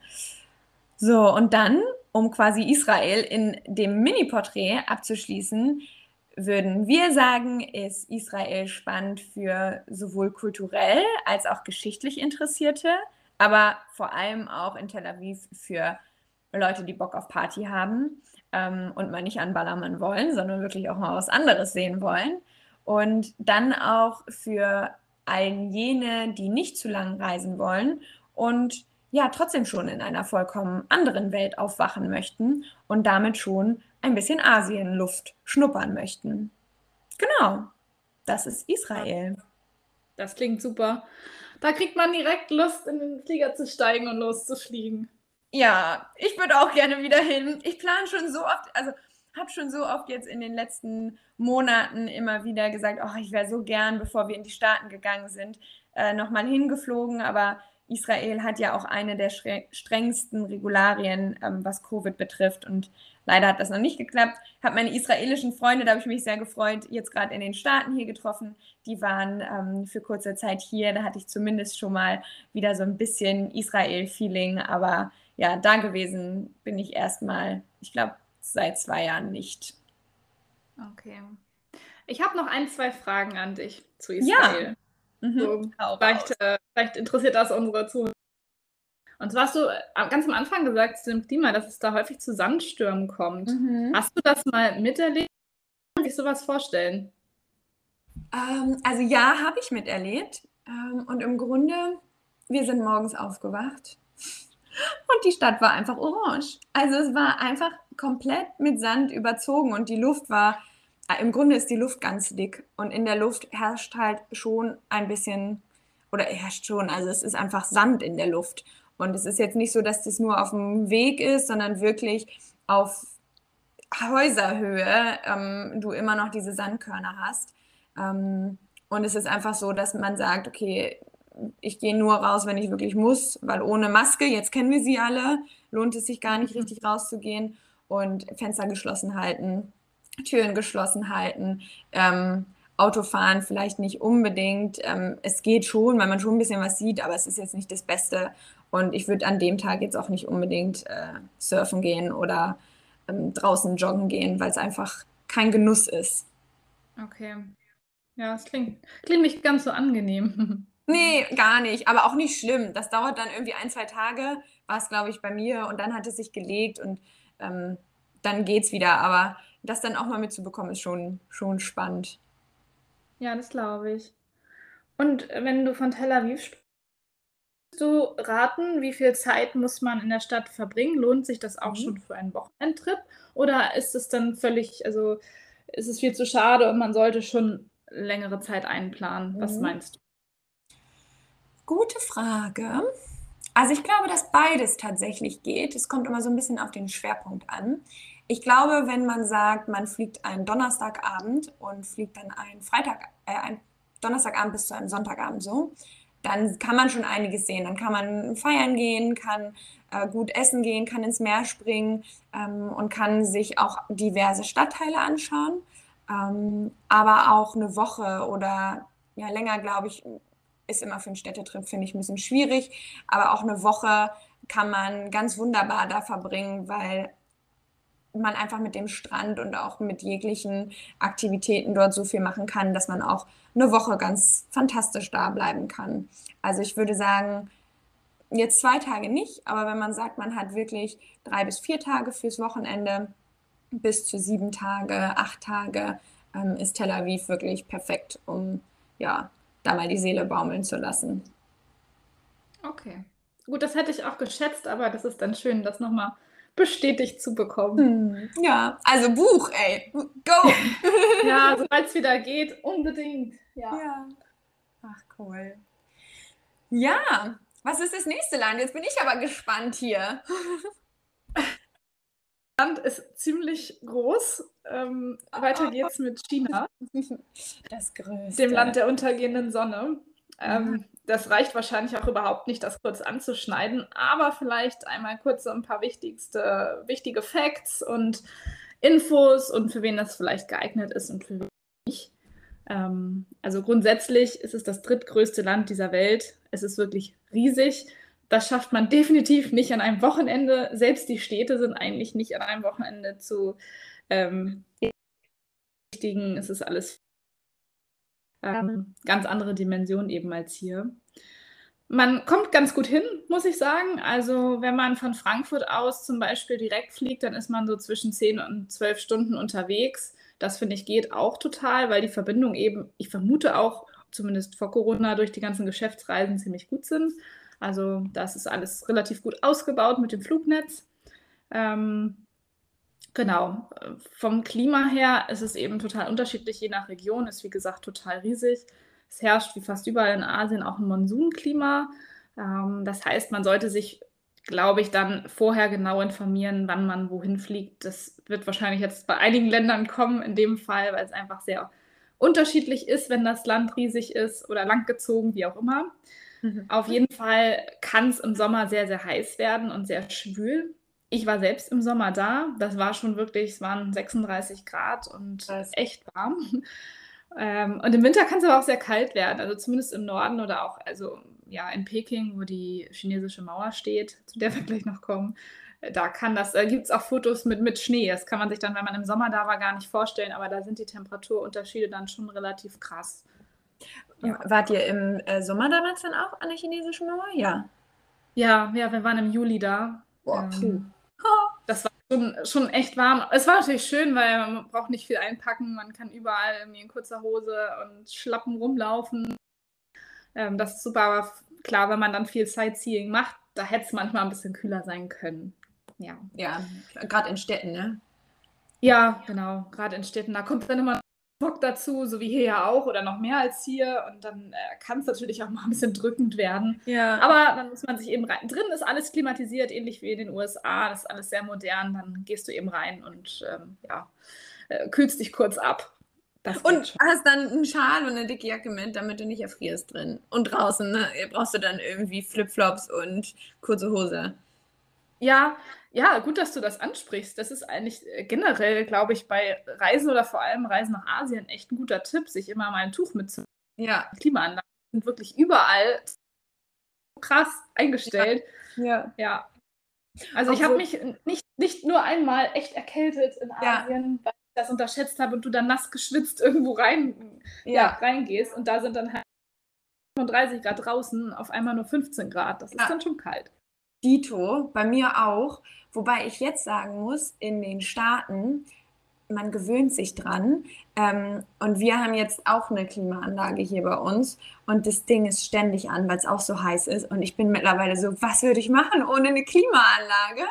S2: So, und dann, um quasi Israel in dem Mini-Porträt abzuschließen, würden wir sagen, ist Israel spannend für sowohl kulturell als auch geschichtlich Interessierte, aber vor allem auch in Tel Aviv für Leute, die Bock auf Party haben ähm, und mal nicht an Ballermann wollen, sondern wirklich auch mal was anderes sehen wollen. Und dann auch für all jene, die nicht zu lang reisen wollen und ja trotzdem schon in einer vollkommen anderen Welt aufwachen möchten und damit schon ein bisschen Asienluft schnuppern möchten. Genau, das ist Israel.
S1: Das klingt super. Da kriegt man direkt Lust, in den Flieger zu steigen und loszufliegen.
S2: Ja, ich würde auch gerne wieder hin. Ich plane schon so oft, also habe schon so oft jetzt in den letzten Monaten immer wieder gesagt, oh, ich wäre so gern, bevor wir in die Staaten gegangen sind, äh, nochmal hingeflogen. Aber Israel hat ja auch eine der strengsten Regularien, ähm, was Covid betrifft. Und leider hat das noch nicht geklappt. Habe meine israelischen Freunde, da habe ich mich sehr gefreut, jetzt gerade in den Staaten hier getroffen. Die waren ähm, für kurze Zeit hier. Da hatte ich zumindest schon mal wieder so ein bisschen Israel-Feeling. Aber ja, da gewesen bin ich erstmal, ich glaube, seit zwei Jahren nicht.
S1: Okay. Ich habe noch ein, zwei Fragen an dich zu Israel. Ja. Mhm. So, vielleicht, äh, vielleicht, interessiert das unsere Zuhörer. Und zwar hast du äh, ganz am Anfang gesagt zu dem Klima, dass es da häufig zu Sandstürmen kommt. Mhm. Hast du das mal miterlebt? Kann sich sowas vorstellen?
S2: Ähm, also ja, habe ich miterlebt. Ähm, und im Grunde, wir sind morgens aufgewacht und die Stadt war einfach orange. Also es war einfach komplett mit Sand überzogen und die Luft war, äh, im Grunde ist die Luft ganz dick und in der Luft herrscht halt schon ein bisschen, oder herrscht schon, also es ist einfach Sand in der Luft. Und es ist jetzt nicht so, dass das nur auf dem Weg ist, sondern wirklich auf Häuserhöhe ähm, du immer noch diese Sandkörner hast. Ähm, und es ist einfach so, dass man sagt, okay, ich gehe nur raus, wenn ich wirklich muss, weil ohne Maske, jetzt kennen wir sie alle, lohnt es sich gar nicht mhm. richtig rauszugehen und Fenster geschlossen halten, Türen geschlossen halten, ähm, Autofahren vielleicht nicht unbedingt. Ähm, es geht schon, weil man schon ein bisschen was sieht, aber es ist jetzt nicht das Beste. Und ich würde an dem Tag jetzt auch nicht unbedingt äh, surfen gehen oder ähm, draußen joggen gehen, weil es einfach kein Genuss ist.
S1: Okay. Ja, es klingt, klingt nicht ganz so angenehm. <laughs>
S2: Nee, gar nicht, aber auch nicht schlimm. Das dauert dann irgendwie ein, zwei Tage, war es, glaube ich, bei mir und dann hat es sich gelegt und ähm, dann geht's wieder. Aber das dann auch mal mitzubekommen, ist schon, schon spannend.
S1: Ja, das glaube ich. Und wenn du von Tel Aviv sprichst, du raten, wie viel Zeit muss man in der Stadt verbringen? Lohnt sich das auch mhm. schon für einen Wochenendtrip? Oder ist es dann völlig, also ist es viel zu schade und man sollte schon längere Zeit einplanen? Was mhm. meinst du?
S2: Gute Frage. Also ich glaube, dass beides tatsächlich geht. Es kommt immer so ein bisschen auf den Schwerpunkt an. Ich glaube, wenn man sagt, man fliegt einen Donnerstagabend und fliegt dann einen Freitag, äh, einen Donnerstagabend bis zu einem Sonntagabend so, dann kann man schon einiges sehen. Dann kann man feiern gehen, kann äh, gut essen gehen, kann ins Meer springen ähm, und kann sich auch diverse Stadtteile anschauen. Ähm, aber auch eine Woche oder ja länger, glaube ich, ist immer für einen Städtetrip, finde ich, ein bisschen schwierig. Aber auch eine Woche kann man ganz wunderbar da verbringen, weil man einfach mit dem Strand und auch mit jeglichen Aktivitäten dort so viel machen kann, dass man auch eine Woche ganz fantastisch da bleiben kann. Also ich würde sagen, jetzt zwei Tage nicht, aber wenn man sagt, man hat wirklich drei bis vier Tage fürs Wochenende, bis zu sieben Tage, acht Tage, ähm, ist Tel Aviv wirklich perfekt, um ja, da mal die Seele baumeln zu lassen.
S1: Okay. Gut, das hätte ich auch geschätzt, aber das ist dann schön, das nochmal bestätigt zu bekommen.
S2: Hm, ja, also Buch, ey, go! <laughs>
S1: ja, sobald es wieder geht, unbedingt. Ja.
S2: ja. Ach, cool. Ja, was ist das nächste Land? Jetzt bin ich aber gespannt hier. <laughs>
S1: Land ist ziemlich groß. Ähm, weiter geht's mit China.
S2: Das größte.
S1: Dem Land der untergehenden Sonne. Ähm, das reicht wahrscheinlich auch überhaupt nicht, das kurz anzuschneiden, aber vielleicht einmal kurz so ein paar wichtigste, wichtige Facts und Infos und für wen das vielleicht geeignet ist und für wen nicht. Ähm, also grundsätzlich ist es das drittgrößte Land dieser Welt. Es ist wirklich riesig. Das schafft man definitiv nicht an einem Wochenende. Selbst die Städte sind eigentlich nicht an einem Wochenende zu ähm, Es ist alles ähm, ganz andere Dimension eben als hier. Man kommt ganz gut hin, muss ich sagen. Also wenn man von Frankfurt aus zum Beispiel direkt fliegt, dann ist man so zwischen 10 und 12 Stunden unterwegs. Das finde ich geht auch total, weil die Verbindungen eben, ich vermute auch, zumindest vor Corona, durch die ganzen Geschäftsreisen ziemlich gut sind. Also das ist alles relativ gut ausgebaut mit dem Flugnetz. Ähm, Genau. Vom Klima her ist es eben total unterschiedlich, je nach Region, ist wie gesagt total riesig. Es herrscht wie fast überall in Asien auch ein Monsunklima. Ähm, das heißt, man sollte sich, glaube ich, dann vorher genau informieren, wann man wohin fliegt. Das wird wahrscheinlich jetzt bei einigen Ländern kommen, in dem Fall, weil es einfach sehr unterschiedlich ist, wenn das Land riesig ist oder langgezogen, wie auch immer. Mhm. Auf jeden Fall kann es im Sommer sehr, sehr heiß werden und sehr schwül. Ich war selbst im Sommer da. Das war schon wirklich, es waren 36 Grad und
S2: Krass.
S1: echt warm. Ähm, und im Winter kann es aber auch sehr kalt werden. Also zumindest im Norden oder auch, also ja, in Peking, wo die chinesische Mauer steht, zu der wir gleich noch kommen. Äh, da kann das, da gibt es auch Fotos mit, mit Schnee. Das kann man sich dann, wenn man im Sommer da war, gar nicht vorstellen. Aber da sind die Temperaturunterschiede dann schon relativ krass.
S2: Ja. Wart ihr im äh, Sommer damals dann auch an der chinesischen Mauer? Ja.
S1: Ja, ja, wir waren im Juli da.
S2: Boah,
S1: ähm, schon, schon echt warm. Es war natürlich schön, weil man braucht nicht viel einpacken. Man kann überall irgendwie in kurzer Hose und Schlappen rumlaufen. Ähm, das ist super, aber klar, wenn man dann viel Sightseeing macht, da hätte es manchmal ein bisschen kühler sein können. Ja.
S2: Ja, gerade in Städten, ne?
S1: Ja, genau. Gerade in Städten. Da kommt dann immer Bock dazu, so wie hier ja auch oder noch mehr als hier. Und dann äh, kann es natürlich auch mal ein bisschen drückend werden.
S2: Ja.
S1: Aber dann muss man sich eben rein. Drin ist alles klimatisiert, ähnlich wie in den USA. Das ist alles sehr modern. Dann gehst du eben rein und ähm, ja, äh, kühlst dich kurz ab.
S2: und hast dann einen Schal und eine dicke Jacke mit, damit du nicht erfrierst drin. Und draußen ne, brauchst du dann irgendwie Flipflops und kurze Hose.
S1: Ja, ja, gut, dass du das ansprichst. Das ist eigentlich äh, generell, glaube ich, bei Reisen oder vor allem Reisen nach Asien echt ein guter Tipp, sich immer mal ein Tuch mitzunehmen.
S2: Ja.
S1: Klimaanlagen sind wirklich überall krass eingestellt.
S2: Ja.
S1: Ja. Also ich habe mich nicht, nicht nur einmal echt erkältet in
S2: Ja.
S1: Asien, weil ich das unterschätzt habe und du dann nass geschwitzt irgendwo rein, ja.
S2: Ja.
S1: reingehst und da sind dann halt 35 Grad draußen, auf einmal nur 15 Grad. Das ist
S2: Ja.
S1: dann schon kalt.
S2: Dito, bei mir auch. Wobei ich jetzt sagen muss, in den Staaten, man gewöhnt sich dran. Ähm, und wir haben jetzt auch eine Klimaanlage hier bei uns. Und das Ding ist ständig an, weil es auch so heiß ist. Und ich bin mittlerweile so, was würde ich machen ohne eine Klimaanlage?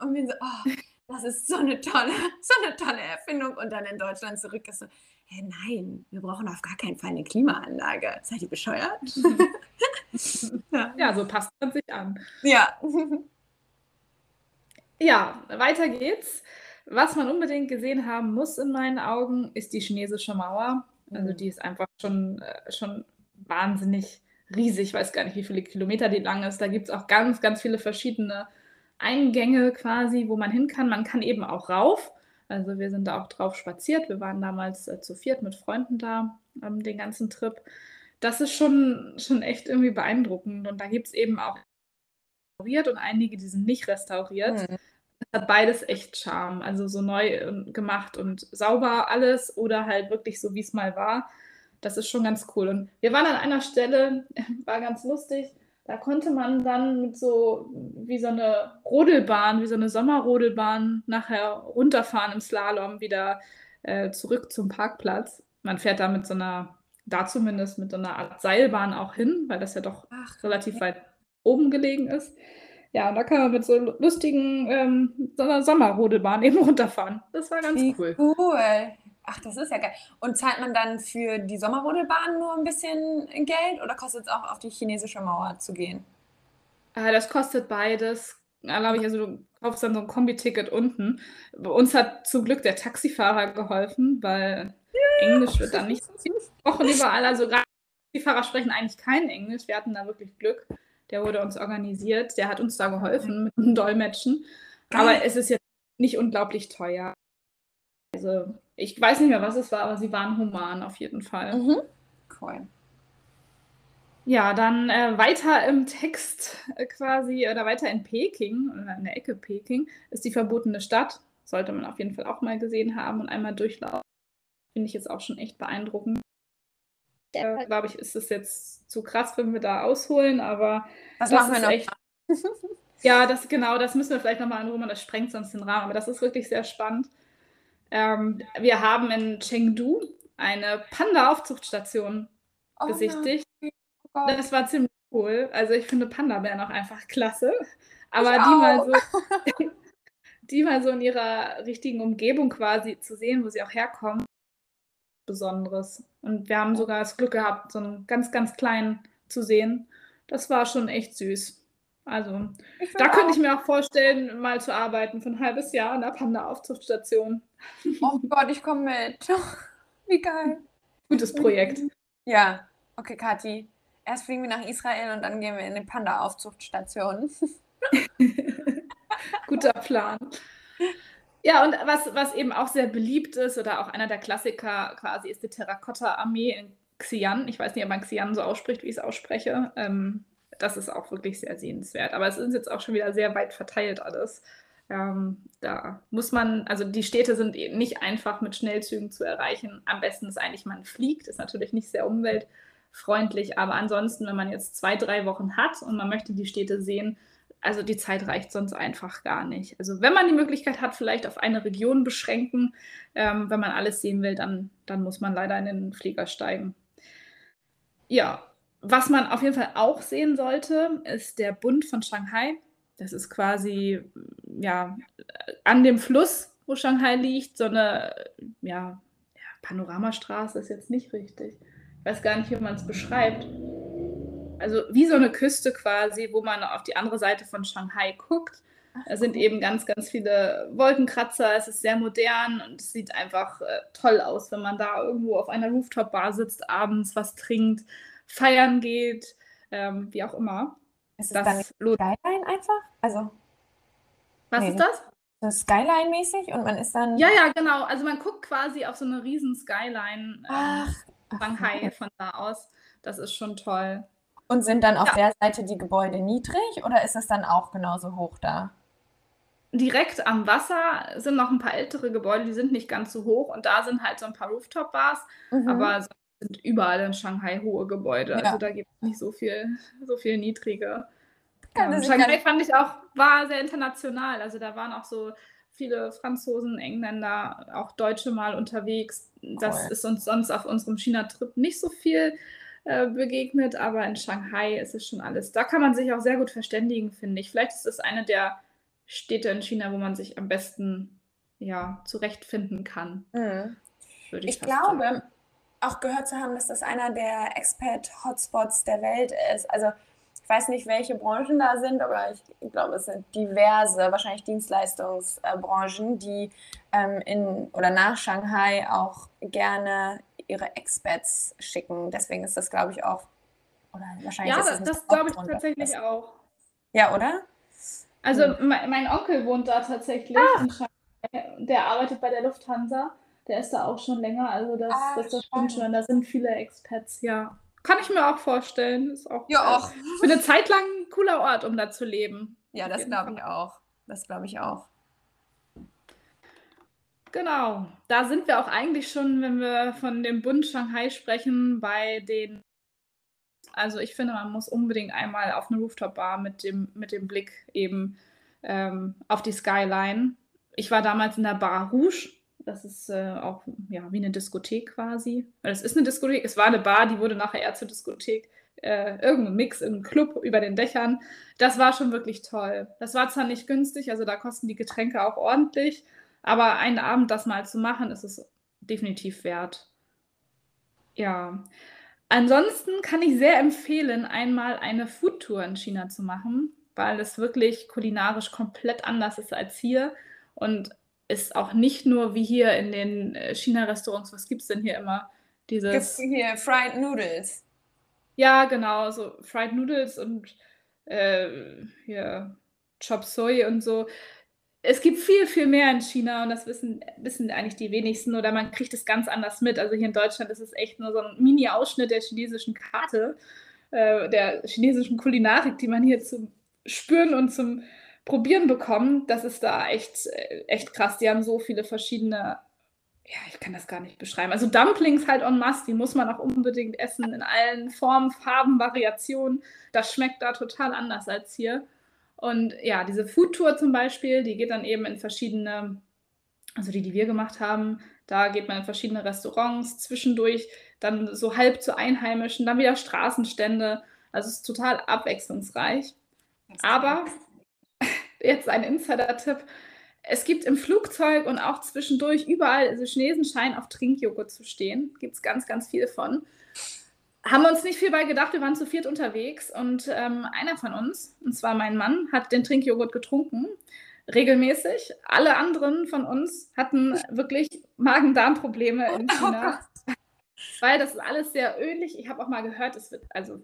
S2: Und bin so, oh, das ist so eine tolle, <laughs> so eine tolle Erfindung. Und dann in Deutschland zurück ist so, hä, nein, wir brauchen auf gar keinen Fall eine Klimaanlage. Seid ihr bescheuert? <laughs> <laughs>
S1: ja. so passt man sich an.
S2: Ja. <laughs>
S1: Ja, weiter geht's. Was man unbedingt gesehen haben muss in meinen Augen, ist die chinesische Mauer. Also
S2: Mhm.
S1: die ist einfach schon, äh, schon wahnsinnig riesig, ich weiß gar nicht, wie viele Kilometer die lang ist. Da gibt es auch ganz, ganz viele verschiedene Eingänge quasi, wo man hin kann. Man kann eben auch rauf. Also wir sind da auch drauf spaziert. Wir waren damals äh, zu viert mit Freunden da, ähm, den ganzen Trip. Das ist schon, schon echt irgendwie beeindruckend. Und da gibt es eben auch restauriert und einige, die sind nicht restauriert. Mhm. Das hat beides echt Charme. Also so neu gemacht und sauber alles oder halt wirklich so, wie es mal war. Das ist schon ganz cool. Und wir waren an einer Stelle, <laughs> war ganz lustig, da konnte man dann mit so wie so eine Rodelbahn, wie so eine Sommerrodelbahn nachher runterfahren im Slalom wieder äh, zurück zum Parkplatz. Man fährt da mit so einer, da zumindest mit so einer Art Seilbahn auch hin, weil das ja doch Ach, relativ okay. weit oben gelegen ist. Ja, und da kann man mit so lustigen ähm, so einer Sommerrodelbahn <laughs> eben runterfahren. Das war ganz
S2: Wie
S1: cool.
S2: Cool. Ach, das ist ja geil. Und zahlt man dann für die Sommerrodelbahn nur ein bisschen Geld oder kostet es auch auf die chinesische Mauer zu gehen?
S1: Äh, das kostet beides, glaube ich. Also du kaufst dann so ein Kombi-Ticket unten. Bei uns hat zum Glück der Taxifahrer geholfen, weil ja. Englisch wird dann nicht gesprochen überall. Also gerade Taxifahrer sprechen eigentlich kein Englisch. Wir hatten da wirklich Glück. Der wurde uns organisiert. Der hat uns da geholfen mit dem Dolmetschen. Aber es ist jetzt nicht unglaublich teuer. Also ich weiß nicht mehr, was es war, aber sie waren human auf jeden Fall. Mhm. Cool. Ja, dann äh, weiter im Text äh, quasi oder weiter in Peking oder in der Ecke Peking ist die verbotene Stadt. Sollte man auf jeden Fall auch mal gesehen haben und einmal durchlaufen. Finde ich jetzt auch schon echt beeindruckend. Äh, Glaube ich, ist es jetzt zu krass, wenn wir da ausholen, aber
S2: das, das machen wir noch. Echt, <laughs>
S1: ja, das genau, das müssen wir vielleicht nochmal anrufen, das sprengt sonst den Rahmen. Aber das ist wirklich sehr spannend. Ähm, wir haben in Chengdu eine Panda-Aufzuchtstation oh besichtigt. Oh das war ziemlich cool. Also ich finde Panda-Bären auch einfach klasse. Aber die mal, so, <laughs> die mal so in ihrer richtigen Umgebung quasi zu sehen, wo sie auch herkommen, Besonderes. Und wir haben sogar das Glück gehabt, so einen ganz, ganz kleinen zu sehen. Das war schon echt süß. Also, da könnte ich mir auch vorstellen, mal zu arbeiten für ein halbes Jahr in der Panda-Aufzuchtstation.
S2: Oh Gott, ich komme mit. <laughs> Wie geil.
S1: Gutes Projekt.
S2: Ja, okay, Kathi. Erst fliegen wir nach Israel und dann gehen wir in die Panda-Aufzuchtstation. <laughs>
S1: Guter Plan. Ja, und was, was eben auch sehr beliebt ist oder auch einer der Klassiker quasi ist die Terrakotta-Armee in Xi'an. Ich weiß nicht, ob man Xi'an so ausspricht, wie ich es ausspreche. Ähm, das ist auch wirklich sehr sehenswert. Aber es ist jetzt auch schon wieder sehr weit verteilt alles. Ähm, da muss man, also die Städte sind eben nicht einfach mit Schnellzügen zu erreichen. Am besten ist eigentlich, man fliegt, ist natürlich nicht sehr umweltfreundlich, aber ansonsten, wenn man jetzt zwei, drei Wochen hat und man möchte die Städte sehen, also die Zeit reicht sonst einfach gar nicht. Also wenn man die Möglichkeit hat, vielleicht auf eine Region beschränken, ähm, wenn man alles sehen will, dann, dann muss man leider in den Flieger steigen. Ja, was man auf jeden Fall auch sehen sollte, ist der Bund von Shanghai. Das ist quasi ja, an dem Fluss, wo Shanghai liegt, so eine ja, Panoramastraße ist jetzt nicht richtig. Ich weiß gar nicht, wie man es beschreibt. Also wie so eine Küste quasi, wo man auf die andere Seite von Shanghai guckt. Da sind eben ganz, ganz viele Wolkenkratzer. Es ist sehr modern und es sieht einfach äh, toll aus, wenn man da irgendwo auf einer Rooftop-Bar sitzt, abends was trinkt feiern geht, ähm, wie auch immer.
S2: Ist es das dann Skyline einfach? Also.
S1: Was nee, ist das?
S2: So Skyline-mäßig und man ist dann.
S1: Ja, ja, genau. Also man guckt quasi auf so eine riesen Skyline ähm, Shanghai von da aus. Das ist schon toll.
S2: Und sind dann auf ja. der Seite die Gebäude niedrig oder ist es dann auch genauso hoch da?
S1: Direkt am Wasser sind noch ein paar ältere Gebäude, die sind nicht ganz so hoch und da sind halt so ein paar Rooftop-Bars, mhm. aber sind überall in Shanghai hohe Gebäude. Ja. Also da gibt es nicht so viel, so viel niedrige. Ähm, Shanghai fand ich auch, war sehr international. Also da waren auch so viele Franzosen, Engländer, auch Deutsche mal unterwegs. Das cool. ist uns sonst auf unserem China-Trip nicht so viel äh, begegnet, aber in Shanghai ist es schon alles. Da kann man sich auch sehr gut verständigen, finde ich. Vielleicht ist es eine der Städte in China, wo man sich am besten ja, zurechtfinden kann.
S2: Mhm. Ich, ich glaube, sagen auch gehört zu haben, dass das einer der Expat-Hotspots der Welt ist. Also ich weiß nicht, welche Branchen da sind, aber ich glaube, es sind diverse, wahrscheinlich Dienstleistungsbranchen, die ähm, in oder nach Shanghai auch gerne ihre Expats schicken. Deswegen ist das, glaube ich, auch Oder wahrscheinlich
S1: Ja,
S2: ist
S1: das, das glaube ich tatsächlich
S2: Das-
S1: auch.
S2: Ja, oder?
S1: Also
S2: Hm.
S1: mein, Onkel wohnt da tatsächlich in Shanghai. Der arbeitet bei der Lufthansa. Der ist da auch schon länger. Also das,
S2: Ah,
S1: das, das stimmt schon. Da sind viele Expats, ja. Kann ich mir auch vorstellen. Ist auch
S2: Ja,
S1: äh,
S2: auch.
S1: für eine Zeit lang ein cooler Ort, um da zu leben.
S2: Ja, das glaube ich auch. Das glaube ich auch.
S1: Genau. Da sind wir auch eigentlich schon, wenn wir von dem Bund Shanghai sprechen, bei den. Also ich finde, man muss unbedingt einmal auf eine Rooftop-Bar mit dem, mit dem Blick eben ähm, auf die Skyline. Ich war damals in der Bar Rouge. Das ist äh, auch ja, wie eine Diskothek quasi. Es ist eine Diskothek, es war eine Bar, die wurde nachher eher zur Diskothek. Äh, irgendein Mix, irgendein Club über den Dächern. Das war schon wirklich toll. Das war zwar nicht günstig, also da kosten die Getränke auch ordentlich, aber einen Abend das mal zu machen, ist es definitiv wert. Ja. Ansonsten kann ich sehr empfehlen, einmal eine Foodtour in China zu machen, weil es wirklich kulinarisch komplett anders ist als hier und ist auch nicht nur wie hier in den äh, China-Restaurants. Was gibt es denn hier immer? Dieses.
S2: hier Fried Noodles.
S1: Ja, genau, so Fried Noodles und äh, hier Chop Suey und so. Es gibt viel, viel mehr in China und das wissen, wissen eigentlich die wenigsten oder man kriegt es ganz anders mit. Also hier in Deutschland ist es echt nur so ein Mini-Ausschnitt der chinesischen Karte, äh, der chinesischen Kulinarik, die man hier zum Spüren und zum Probieren bekommt. Das ist da echt, äh, echt krass. Die haben so viele verschiedene ja, ich kann das gar nicht beschreiben. Also Dumplings halt en masse, die muss man auch unbedingt essen in allen Formen, Farben, Variationen. Das schmeckt da total anders als hier. Und ja, diese Foodtour zum Beispiel, die geht dann eben in verschiedene, also die, die wir gemacht haben, da geht man in verschiedene Restaurants, zwischendurch dann so halb zu Einheimischen, dann wieder Straßenstände. Also es ist total abwechslungsreich. Aber <laughs> jetzt ein Insider-Tipp. Es gibt im Flugzeug und auch zwischendurch überall, also Chinesen scheinen auf Trinkjoghurt zu stehen. Gibt es ganz, ganz viel von. Haben wir uns nicht viel bei gedacht, wir waren zu viert unterwegs und ähm, einer von uns, und zwar mein Mann, hat den Trinkjoghurt getrunken, regelmäßig. Alle anderen von uns hatten wirklich Magen-Darm-Probleme in <laughs> China, weil das ist alles sehr ölig. Ich habe auch mal gehört, es wird also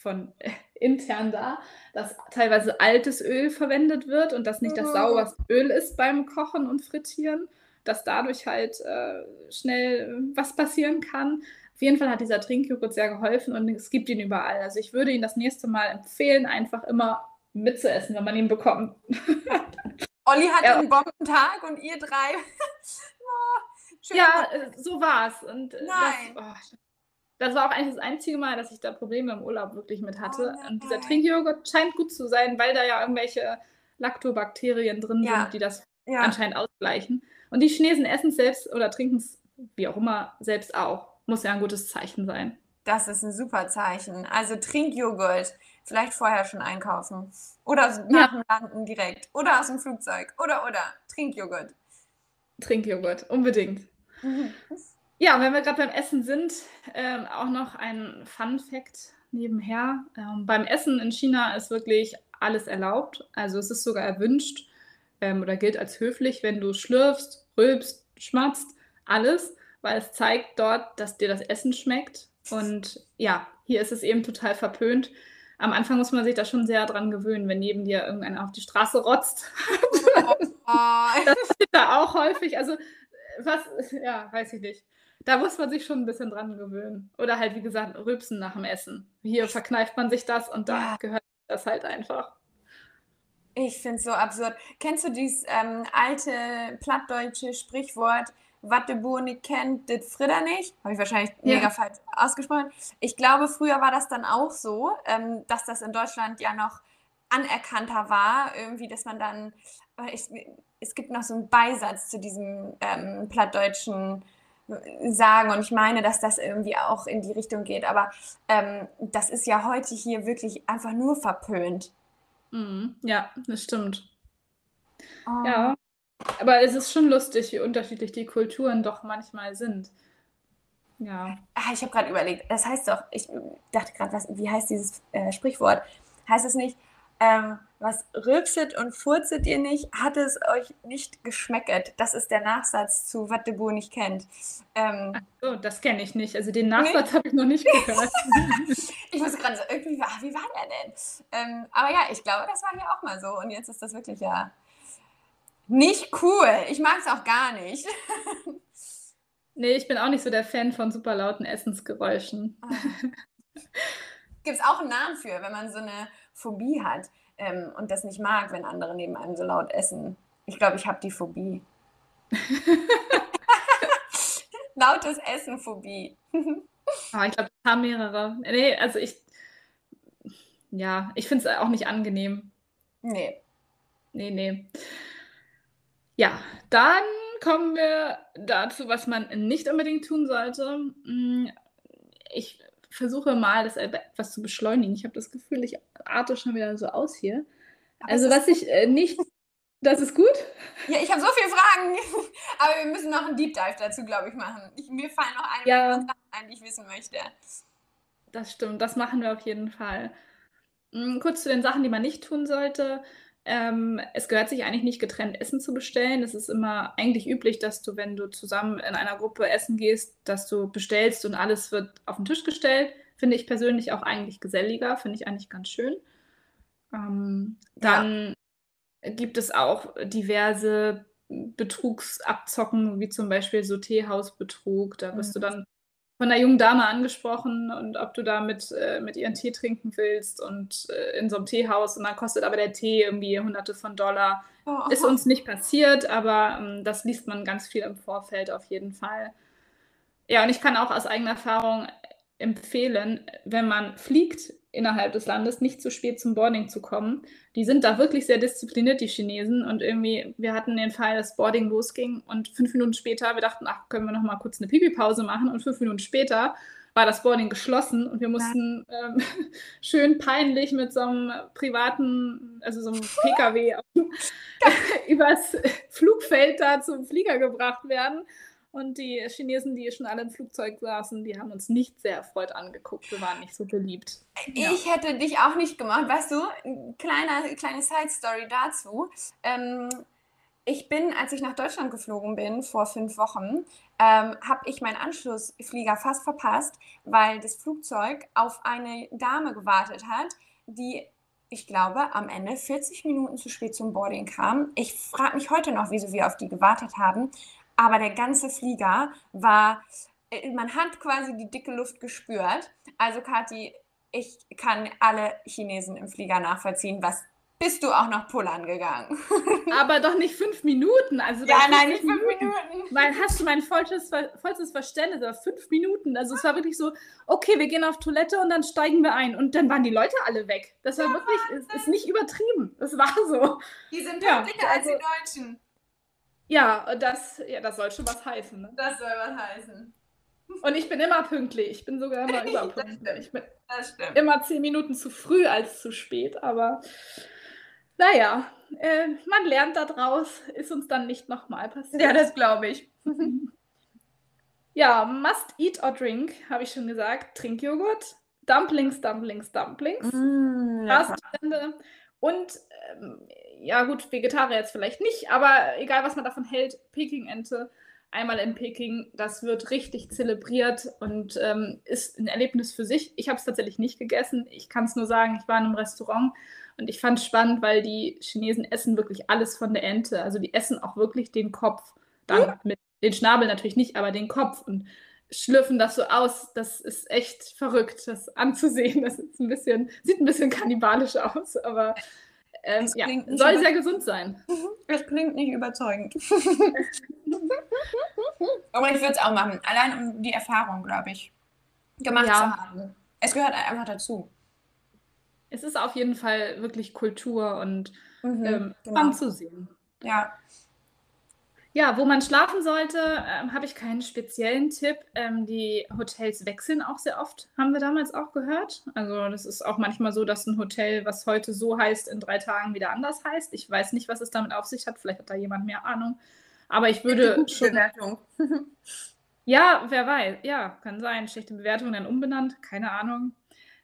S1: von äh, intern da, dass teilweise altes Öl verwendet wird und das nicht das
S2: Oh.
S1: sauberste Öl ist beim Kochen und Frittieren, dass dadurch halt äh, schnell was passieren kann. Auf jeden Fall hat dieser Trinkjoghurt sehr geholfen und es gibt ihn überall. Also ich würde ihn das nächste Mal empfehlen, einfach immer mitzuessen, wenn man ihn bekommt. <laughs>
S2: Olli hat
S1: Ja.
S2: einen Bombentag und ihr drei. <laughs> oh.
S1: Ja, äh, so war's. Und äh,
S2: Nein.
S1: Das, oh, das war auch eigentlich das einzige Mal, dass ich da Probleme im Urlaub wirklich mit hatte.
S2: Oh
S1: und dieser. Trinkjoghurt scheint gut zu sein, weil da ja irgendwelche Lactobakterien drin
S2: Ja.
S1: sind, die das
S2: Ja.
S1: anscheinend ausgleichen. Und die Chinesen essen es selbst oder trinken es, wie auch immer, selbst auch. Muss ja ein gutes Zeichen sein.
S2: Das ist ein super Zeichen. Also Trinkjoghurt. Vielleicht vorher schon einkaufen. Oder nach dem Landen direkt. Oder aus dem Flugzeug. Oder, oder. Trinkjoghurt.
S1: Trinkjoghurt, unbedingt. Ja, wenn wir gerade beim Essen sind, ähm, auch noch ein Fun Fact nebenher. Ähm, beim Essen in China ist wirklich alles erlaubt. Also es ist sogar erwünscht ähm, oder gilt als höflich, wenn du schlürfst, rülpst, schmatzt, alles, weil es zeigt dort, dass dir das Essen schmeckt. Und ja, hier ist es eben total verpönt. Am Anfang muss man sich da schon sehr dran gewöhnen, wenn neben dir irgendeiner auf die Straße rotzt. <laughs>
S2: Oh,
S1: da auch häufig. Also, was, ja, weiß ich nicht. Da muss man sich schon ein bisschen dran gewöhnen. Oder halt, wie gesagt, rülpsen nach dem Essen. Hier verkneift man sich das und da
S2: Ja.
S1: gehört das halt einfach.
S2: ich finde es so absurd. Kennst du dieses ähm, alte plattdeutsche Sprichwort, nicht kennt, das Fritter nicht? Habe ich wahrscheinlich
S1: Ja.
S2: mega falsch ausgesprochen. Ich glaube, früher war das dann auch so, ähm, dass das in Deutschland ja noch anerkannter war, irgendwie, dass man dann, aber ich, es gibt noch so einen Beisatz zu diesem ähm, plattdeutschen äh, Sagen und ich meine, dass das irgendwie auch in die Richtung geht, aber ähm, das ist ja heute hier wirklich einfach nur verpönt.
S1: Mhm. Ja, das stimmt.
S2: Oh.
S1: Ja. Aber es ist schon lustig, wie unterschiedlich die Kulturen doch manchmal sind. Ja.
S2: Ah, ich habe gerade überlegt, das heißt doch, ich dachte gerade, was, wie heißt dieses äh, Sprichwort? Heißt es nicht, Ähm, was rülpset und furzet ihr nicht, hat es euch nicht geschmecket. Das ist der Nachsatz zu Was de Bu nicht kennt.
S1: Ähm, Ach so, das kenne ich nicht. Also den Nachsatz nee. habe ich noch nicht gehört. <laughs>
S2: ich muss gerade so irgendwie, ach, wie war der denn? Ähm, aber ja, ich glaube, das war hier auch mal so. Und jetzt ist das wirklich ja nicht cool. Ich mag es auch gar nicht.
S1: nee, ich bin auch nicht so der Fan von super lauten Essensgeräuschen. Ah.
S2: Gibt es auch einen Namen für, wenn man so eine Phobie hat ähm, und das nicht mag, wenn andere neben einem so laut essen. Ich glaube, ich habe die Phobie. <laughs> Lautes Essen Phobie.
S1: ah, ich glaube, es haben mehrere. Nee, also ich, ja, ich finde es auch nicht angenehm.
S2: Nee.
S1: Nee, nee. Ja, dann kommen wir dazu, was man nicht unbedingt tun sollte. Hm, ich versuche mal, das etwas zu beschleunigen. Ich habe das Gefühl, ich arte schon wieder so aus hier. also, was ich äh, nicht. Das ist gut?
S2: Ja, ich habe so viele Fragen. <laughs> Aber wir müssen noch einen Deep Dive dazu, glaube ich, machen. Ich, mir fallen noch einige ja. Sachen ein, die ich wissen möchte.
S1: Das stimmt, das machen wir auf jeden Fall. Hm, kurz zu den Sachen, die man nicht tun sollte. Ähm, es gehört sich eigentlich nicht getrennt Essen zu bestellen. Es ist immer eigentlich üblich, dass du, wenn du zusammen in einer Gruppe essen gehst, dass du bestellst und alles wird auf den Tisch gestellt. Finde ich persönlich auch eigentlich geselliger, finde ich eigentlich ganz schön. Ähm, dann ja. gibt es auch diverse Betrugsabzocken, wie zum Beispiel so Teehausbetrug. Da wirst mhm. du dann von einer jungen Dame angesprochen und ob du da mit, äh, mit ihren Tee trinken willst und äh, in so einem Teehaus und dann kostet aber der Tee irgendwie hunderte von Dollar. Oh, Ist uns nicht passiert, aber ähm, das liest man ganz viel im Vorfeld auf jeden Fall. Ja, und ich kann auch aus eigener Erfahrung empfehlen, wenn man fliegt innerhalb des Landes, nicht zu spät zum Boarding zu kommen. Die sind da wirklich sehr diszipliniert, die Chinesen. Und irgendwie, wir hatten den Fall, dass Boarding losging und fünf Minuten später, wir dachten, ach, können wir noch mal kurz eine Pipi-Pause machen. Und fünf Minuten später war das Boarding geschlossen und wir mussten ähm, <laughs> schön peinlich mit so einem privaten, also so einem <laughs> PKW <laughs> übers Flugfeld da zum Flieger gebracht werden. Und die Chinesen, die schon alle im Flugzeug saßen, die haben uns nicht sehr erfreut angeguckt. Wir waren nicht so beliebt.
S2: Ich hätte dich auch nicht gemacht. Weißt du, kleine, kleine Side-Story dazu. Ähm, ich bin, als ich nach Deutschland geflogen bin, vor fünf Wochen, ähm, habe ich meinen Anschlussflieger fast verpasst, weil das Flugzeug auf eine Dame gewartet hat, die ich glaube, am Ende 40 Minuten zu spät zum Boarding kam. Ich frage mich heute noch, wieso wir auf die gewartet haben aber der ganze Flieger war, äh, man hat quasi die dicke Luft gespürt. Also Kathi, ich kann alle Chinesen im Flieger nachvollziehen, was bist du auch nach Pullern gegangen. <laughs>
S1: Aber doch nicht fünf Minuten. Also
S2: ja, nein, nicht fünf Minuten. Minuten.
S1: Weil hast du mein vollstes, vollstes Verständnis, aber fünf Minuten. Also es war wirklich so, okay, wir gehen auf Toilette und dann steigen wir ein. Und dann waren die Leute alle weg. Das war ja, wirklich, ist, ist nicht übertrieben. Das war so.
S2: Die sind pünktlicher ja, also, als die Deutschen.
S1: Ja, das, ja, das soll schon was heißen. Ne?
S2: Das soll was heißen.
S1: Und ich bin immer pünktlich. Ich bin sogar immer <laughs> überpünktlich. Ich bin immer zehn Minuten zu früh als zu spät. Aber naja, äh, man lernt daraus. Ist uns dann nicht nochmal passiert.
S2: Ja, das glaube ich. <laughs>
S1: ja, must eat or drink, habe ich schon gesagt. Trinkjoghurt. Dumplings, Dumplings, Dumplings. Mm, und ähm, ja gut, Vegetarier jetzt vielleicht nicht, aber egal, was man davon hält, Peking-Ente einmal in Peking, das wird richtig zelebriert und ähm, ist ein Erlebnis für sich. Ich habe es tatsächlich nicht gegessen. Ich kann es nur sagen, ich war in einem Restaurant und ich fand es spannend, weil die Chinesen essen wirklich alles von der Ente. Also die essen auch wirklich den Kopf. Dann mhm. mit den Schnabel natürlich nicht, aber den Kopf und schlürfen das so aus. Das ist echt verrückt, das anzusehen. Das ist ein bisschen, sieht ein bisschen kannibalisch aus, aber ähm, ja, soll sehr gesund sein. <laughs>
S2: Es klingt nicht überzeugend. <laughs> Aber ich würde es auch machen. Allein um die Erfahrung, glaube ich, gemacht ja. zu haben. Es gehört einfach dazu.
S1: Es ist auf jeden Fall wirklich Kultur und mhm, ähm, genau. zu sehen.
S2: Ja.
S1: Ja, wo man schlafen sollte, ähm, habe ich keinen speziellen Tipp. Ähm, die Hotels wechseln auch sehr oft, haben wir damals auch gehört. Also das ist auch manchmal so, dass ein Hotel, was heute so heißt, in drei Tagen wieder anders heißt. Ich weiß nicht, was es damit auf sich hat. Vielleicht hat da jemand mehr Ahnung. Aber ich würde schon. Bewertung. <laughs> ja, wer weiß. Ja, kann sein. Schlechte Bewertung dann umbenannt. Keine Ahnung.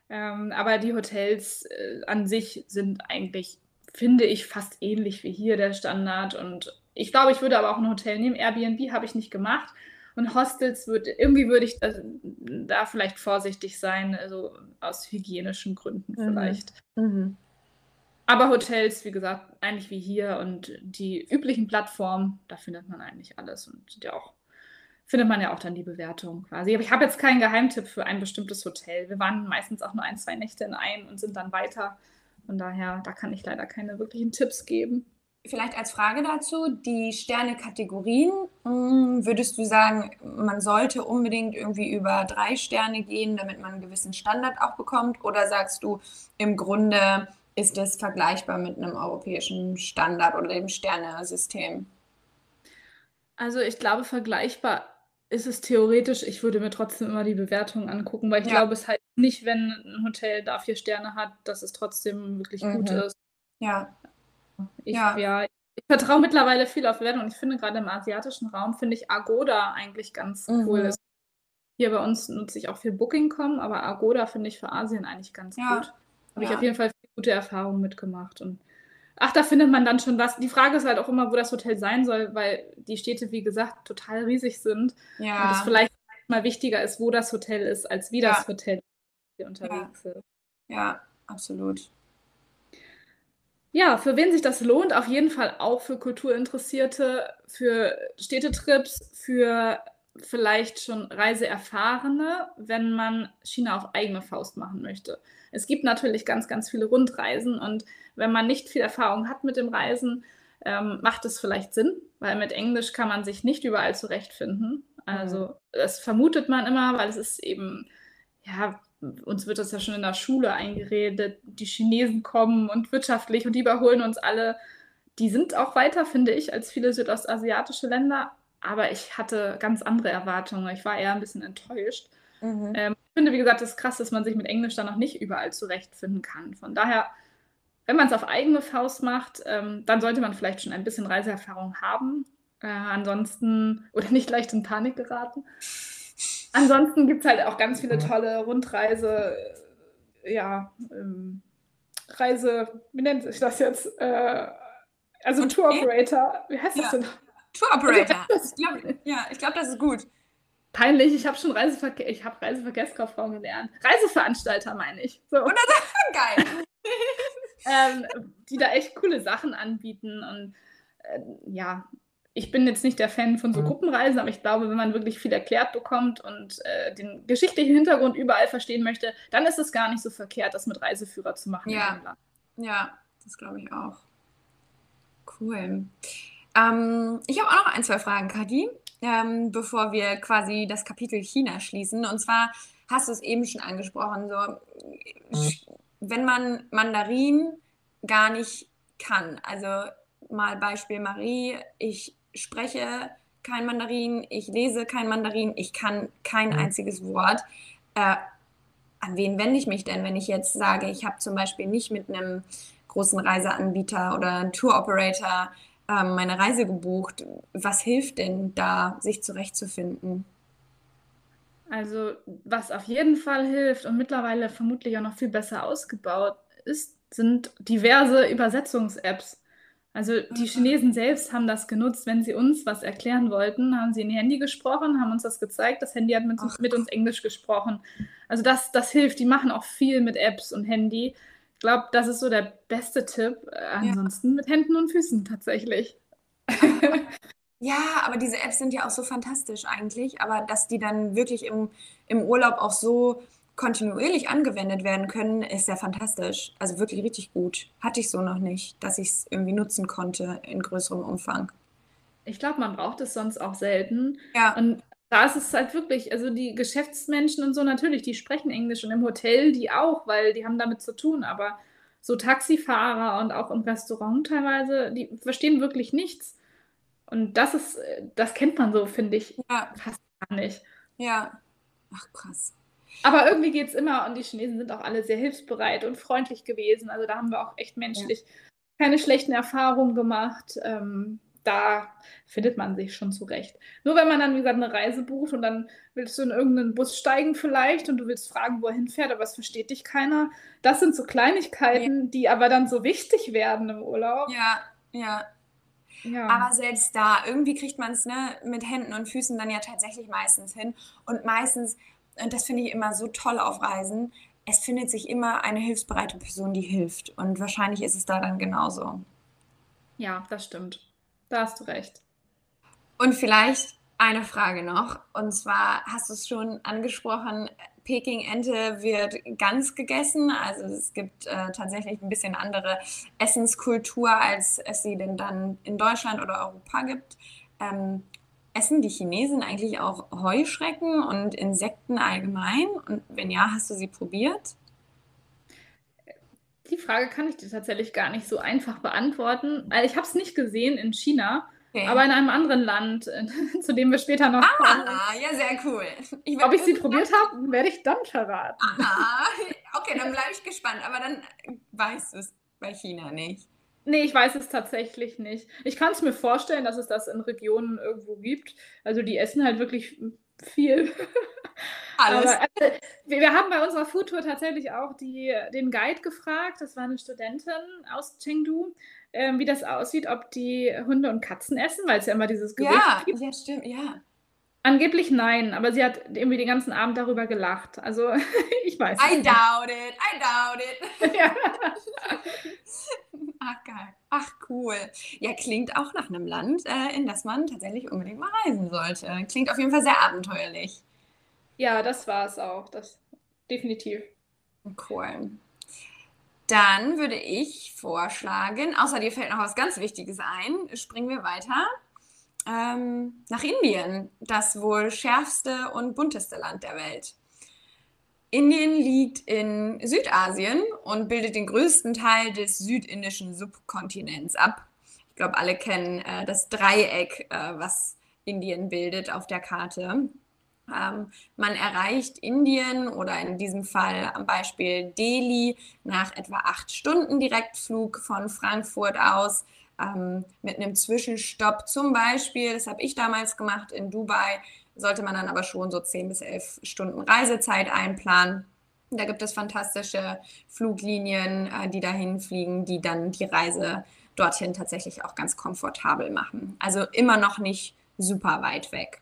S1: Ähm, aber die Hotels äh, an sich sind eigentlich, finde ich, fast ähnlich wie hier der Standard. Und ich glaube, ich würde aber auch ein Hotel nehmen. Airbnb habe ich nicht gemacht. Und Hostels würde, irgendwie würde ich da, da, vielleicht vorsichtig sein, also aus hygienischen Gründen mhm. vielleicht. Mhm. Aber Hotels, wie gesagt, eigentlich wie hier und die üblichen Plattformen, da findet man eigentlich alles und ja auch findet man ja auch dann die Bewertung quasi. Aber ich habe jetzt keinen Geheimtipp für ein bestimmtes Hotel. Wir waren meistens auch nur ein, zwei Nächte in einem und sind dann weiter. Von daher, da kann ich leider keine wirklichen Tipps geben.
S2: Vielleicht als Frage dazu, die Sterne-Kategorien, hm, würdest du sagen, man sollte unbedingt irgendwie über drei Sterne gehen, damit man einen gewissen Standard auch bekommt? Oder sagst du, im Grunde ist es vergleichbar mit einem europäischen Standard oder dem Sternesystem?
S1: Also ich glaube, vergleichbar ist es theoretisch. Ich würde mir trotzdem immer die Bewertung angucken, weil ich ja. glaube, es heißt nicht, wenn ein Hotel da vier Sterne hat, dass es trotzdem wirklich mhm. gut ist.
S2: Ja.
S1: Ich, ja. ja. ich vertraue mittlerweile viel auf Bewertung und ich finde gerade im asiatischen Raum finde ich Agoda eigentlich ganz mhm. cool. Hier bei uns nutze ich auch viel Booking.com, aber Agoda finde ich für Asien eigentlich ganz ja. gut. Habe ja. ich auf jeden Fall gute Erfahrungen mitgemacht und Ach, da findet man dann schon was. Die Frage ist halt auch immer, wo das Hotel sein soll, weil die Städte, wie gesagt, total riesig sind. Ja. Und es vielleicht mal wichtiger ist, wo das Hotel ist, als wie das Hotel hier unterwegs
S2: ist. Ja, absolut.
S1: Ja, für wen sich das lohnt, auf jeden Fall auch für Kulturinteressierte, für Städtetrips, für vielleicht schon Reiseerfahrene, wenn man China auf eigene Faust machen möchte. Es gibt natürlich ganz, ganz viele Rundreisen und wenn man nicht viel Erfahrung hat mit dem Reisen, ähm, macht es vielleicht Sinn, weil mit Englisch kann man sich nicht überall zurechtfinden. Also mhm. das vermutet man immer, weil es ist eben, ja, uns wird das ja schon in der Schule eingeredet, die Chinesen kommen und wirtschaftlich und die überholen uns alle. Die sind auch weiter, finde ich, als viele südostasiatische Länder, aber ich hatte ganz andere Erwartungen. Ich war eher ein bisschen enttäuscht. Mhm. Ähm, ich finde, wie gesagt, es ist krass, dass man sich mit Englisch dann noch nicht überall zurechtfinden kann. Von daher, wenn man es auf eigene Faust macht, ähm, dann sollte man vielleicht schon ein bisschen Reiseerfahrung haben. Äh, ansonsten, oder nicht leicht in Panik geraten. Ansonsten gibt es halt auch ganz viele tolle Rundreise, äh, ja, ähm, Reise, wie nennt sich das jetzt? Äh, also Tour Operator, wie heißt das ja. denn?
S2: Tour <laughs> Operator. Ich glaub, ja, ich glaube, das ist gut.
S1: Peinlich, ich habe schon Reiseverkehr, ich habe Reiseverkehrskauffrau gelernt. Reiseveranstalter meine ich.
S2: So. Und das ist <laughs> geil. <laughs>
S1: ähm, die da echt coole Sachen anbieten. Und äh, ja, ich bin jetzt nicht der Fan von so mhm. Gruppenreisen, aber ich glaube, wenn man wirklich viel erklärt bekommt und äh, den geschichtlichen Hintergrund überall verstehen möchte, dann ist es gar nicht so verkehrt, das mit Reiseführer zu machen.
S2: Ja, ja das glaube ich auch. Cool. Ähm, ich habe auch noch ein, zwei Fragen, Kadi ähm, bevor wir quasi das Kapitel China schließen. Und zwar hast du es eben schon angesprochen, so wenn man Mandarin gar nicht kann. Also mal Beispiel Marie, ich spreche kein Mandarin, ich lese kein Mandarin, ich kann kein mhm. einziges Wort. Äh, an wen wende ich mich denn, wenn ich jetzt sage, ich habe zum Beispiel nicht mit einem großen Reiseanbieter oder einem Tour Operator ähm, meine Reise gebucht. Was hilft denn da, sich zurechtzufinden?
S1: Also, was auf jeden Fall hilft und mittlerweile vermutlich auch noch viel besser ausgebaut ist, sind diverse Übersetzungs-Apps. Also die mhm. Chinesen selbst haben das genutzt, wenn sie uns was erklären wollten, haben sie in ihr Handy gesprochen, haben uns das gezeigt, das Handy hat mit, mit uns Englisch gesprochen. Also das, das hilft, die machen auch viel mit Apps und Handy. Ich glaube, das ist so der beste Tipp. Äh, ansonsten ja. mit Händen und Füßen tatsächlich. <laughs>
S2: Ja, aber diese Apps sind ja auch so fantastisch eigentlich. Aber dass die dann wirklich im, im Urlaub auch so kontinuierlich angewendet werden können, ist ja fantastisch. Also wirklich richtig gut. Hatte ich so noch nicht, dass ich es irgendwie nutzen konnte in größerem Umfang.
S1: Ich glaube, man braucht es sonst auch selten.
S2: Ja.
S1: Und da ist es halt wirklich, also die Geschäftsmenschen und so natürlich, die sprechen Englisch und im Hotel die auch, weil die haben damit zu tun, aber so Taxifahrer und auch im Restaurant teilweise, die verstehen wirklich nichts. Und das ist, das kennt man so, finde ich, ja. fast gar nicht.
S2: Ja. Ach, krass.
S1: Aber irgendwie geht es immer und die Chinesen sind auch alle sehr hilfsbereit und freundlich gewesen. Also da haben wir auch echt menschlich ja. keine schlechten Erfahrungen gemacht. Ähm, da findet man sich schon zurecht. Nur wenn man dann, wie gesagt, eine Reise bucht und dann willst du in irgendeinen Bus steigen vielleicht und du willst fragen, wo er hinfährt, aber es versteht dich keiner. Das sind so Kleinigkeiten, ja. die aber dann so wichtig werden im Urlaub.
S2: Ja, ja. Ja. Aber selbst da, irgendwie kriegt man es ne, mit Händen und Füßen dann ja tatsächlich meistens hin. Und meistens, und das finde ich immer so toll auf Reisen, es findet sich immer eine hilfsbereite Person, die hilft. Und wahrscheinlich ist es da dann genauso.
S1: Ja, das stimmt. Da hast du recht.
S2: Und vielleicht eine Frage noch. Und zwar hast du es schon angesprochen, Peking-Ente wird ganz gegessen. Also es gibt äh, tatsächlich ein bisschen andere Essenskultur, als es sie denn dann in Deutschland oder Europa gibt. Ähm, essen die Chinesen eigentlich auch Heuschrecken und Insekten allgemein? Und wenn ja, hast du sie probiert?
S1: Die Frage kann ich dir tatsächlich gar nicht so einfach beantworten. Also ich habe es nicht gesehen in China. Okay. Aber in einem anderen Land, <laughs> zu dem wir später noch
S2: ah, kommen. Ah, ja, sehr cool.
S1: Ich Ob ich sie probiert habe, werde ich dann verraten.
S2: Ah, okay, dann bleibe ich gespannt. Aber dann weißt du es bei China nicht.
S1: Nee, ich weiß es tatsächlich nicht. Ich kann es mir vorstellen, dass es das in Regionen irgendwo gibt. Also die essen halt wirklich viel. <laughs> Alles. Aber, also, wir, haben bei unserer Foodtour tatsächlich auch die, den Guide gefragt. Das war eine Studentin aus Chengdu ähm, wie das aussieht, ob die Hunde und Katzen essen, weil es ja immer dieses
S2: Gerücht ja, gibt. Ja, stimmt, ja.
S1: Angeblich nein, aber sie hat irgendwie den ganzen Abend darüber gelacht. Also <laughs> ich weiß
S2: I nicht. doubt it, I doubt it. <laughs> Ja. Ach geil. Ach cool. Ja, klingt auch nach einem Land, äh, in das man tatsächlich unbedingt mal reisen sollte. Klingt auf jeden Fall sehr abenteuerlich.
S1: Ja, das war es auch. Das definitiv.
S2: Cool. Dann würde ich vorschlagen, außer dir fällt noch was ganz Wichtiges ein, springen wir weiter ähm, nach Indien, das wohl schärfste und bunteste Land der Welt. Indien liegt in Südasien und bildet den größten Teil des südindischen Subkontinents ab. Ich glaube, alle kennen äh, das Dreieck, äh, was Indien bildet auf der Karte. Ähm, man erreicht Indien oder in diesem Fall am Beispiel Delhi nach etwa acht Stunden Direktflug von Frankfurt aus ähm, mit einem Zwischenstopp zum Beispiel, das habe ich damals gemacht in Dubai, sollte man dann aber schon so zehn bis elf Stunden Reisezeit einplanen. Da gibt es fantastische Fluglinien, äh, die dahin fliegen, die dann die Reise dorthin tatsächlich auch ganz komfortabel machen. Also immer noch nicht super weit weg.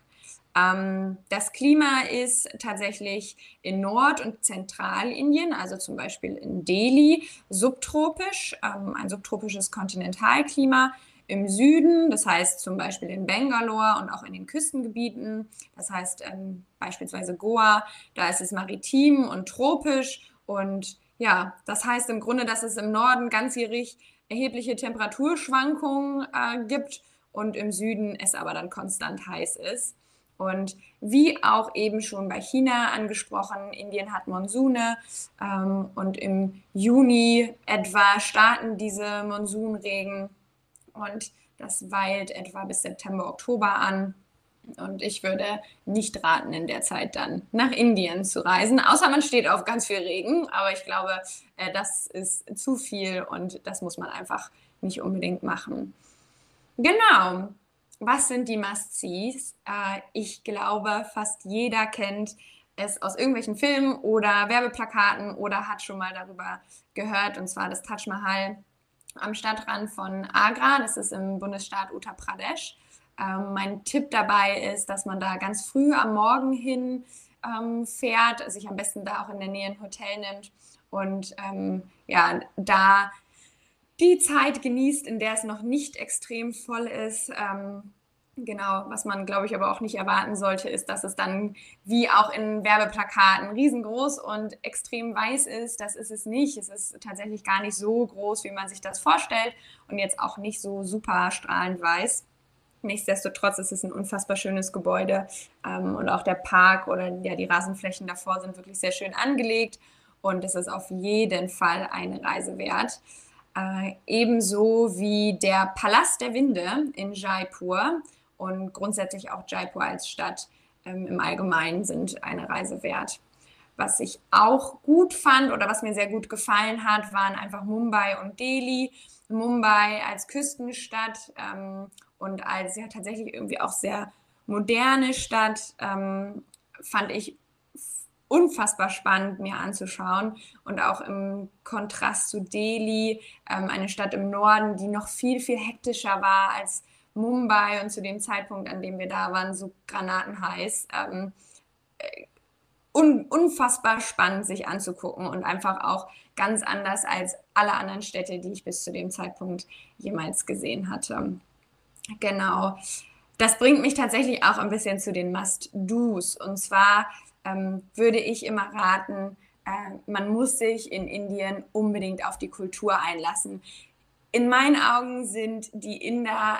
S2: Ähm, das Klima ist tatsächlich in Nord- und Zentralindien, also zum Beispiel in Delhi, subtropisch, ähm, ein subtropisches Kontinentalklima. Im Süden, das heißt zum Beispiel in Bangalore und auch in den Küstengebieten, das heißt ähm, beispielsweise Goa, da ist es maritim und tropisch und ja, das heißt im Grunde, dass es im Norden ganzjährig erhebliche Temperaturschwankungen äh, gibt und im Süden es aber dann konstant heiß ist. Und wie auch eben schon bei China angesprochen, Indien hat Monsune ähm, und im Juni etwa starten diese Monsunregen und das weilt etwa bis September, Oktober an. Und ich würde nicht raten, in der Zeit dann nach Indien zu reisen, außer man steht auf ganz viel Regen. Aber ich glaube, äh, das ist zu viel und das muss man einfach nicht unbedingt machen. Genau was sind die Must-Sees? Äh, ich glaube, fast jeder kennt es aus irgendwelchen Filmen oder Werbeplakaten oder hat schon mal darüber gehört, und zwar das Taj Mahal am Stadtrand von Agra, das ist im Bundesstaat Uttar Pradesh. Ähm, mein Tipp dabei ist, dass man da ganz früh am Morgen hin ähm, fährt, sich am besten da auch in der Nähe ein Hotel nimmt und ähm, ja, da die Zeit genießt, in der es noch nicht extrem voll ist. Genau, was man, glaube ich, aber auch nicht erwarten sollte, ist, dass es dann wie auch in Werbeplakaten riesengroß und extrem weiß ist. Das ist es nicht. Es ist tatsächlich gar nicht so groß, wie man sich das vorstellt und jetzt auch nicht so super strahlend weiß. Nichtsdestotrotz ist es ein unfassbar schönes Gebäude ähm, und auch der Park oder ja, die Rasenflächen davor sind wirklich sehr schön angelegt und es ist auf jeden Fall eine Reise wert. Äh, ebenso wie der Palast der Winde in Jaipur und grundsätzlich auch Jaipur als Stadt ähm, im Allgemeinen sind eine Reise wert. Was ich auch gut fand oder was mir sehr gut gefallen hat, waren einfach Mumbai und Delhi. Mumbai als Küstenstadt ähm, und als ja tatsächlich irgendwie auch sehr moderne Stadt ähm, fand ich unfassbar spannend mir anzuschauen und auch im Kontrast zu Delhi, ähm, eine Stadt im Norden, die noch viel, viel hektischer war als Mumbai und zu dem Zeitpunkt, an dem wir da waren, so granatenheiß. Ähm, äh, un unfassbar spannend sich anzugucken und einfach auch ganz anders als alle anderen Städte, die ich bis zu dem Zeitpunkt jemals gesehen hatte. Genau. Das bringt mich tatsächlich auch ein bisschen zu den Must-Dos. Und zwar ähm, würde ich immer raten, äh, man muss sich in Indien unbedingt auf die Kultur einlassen. In meinen Augen sind die Inder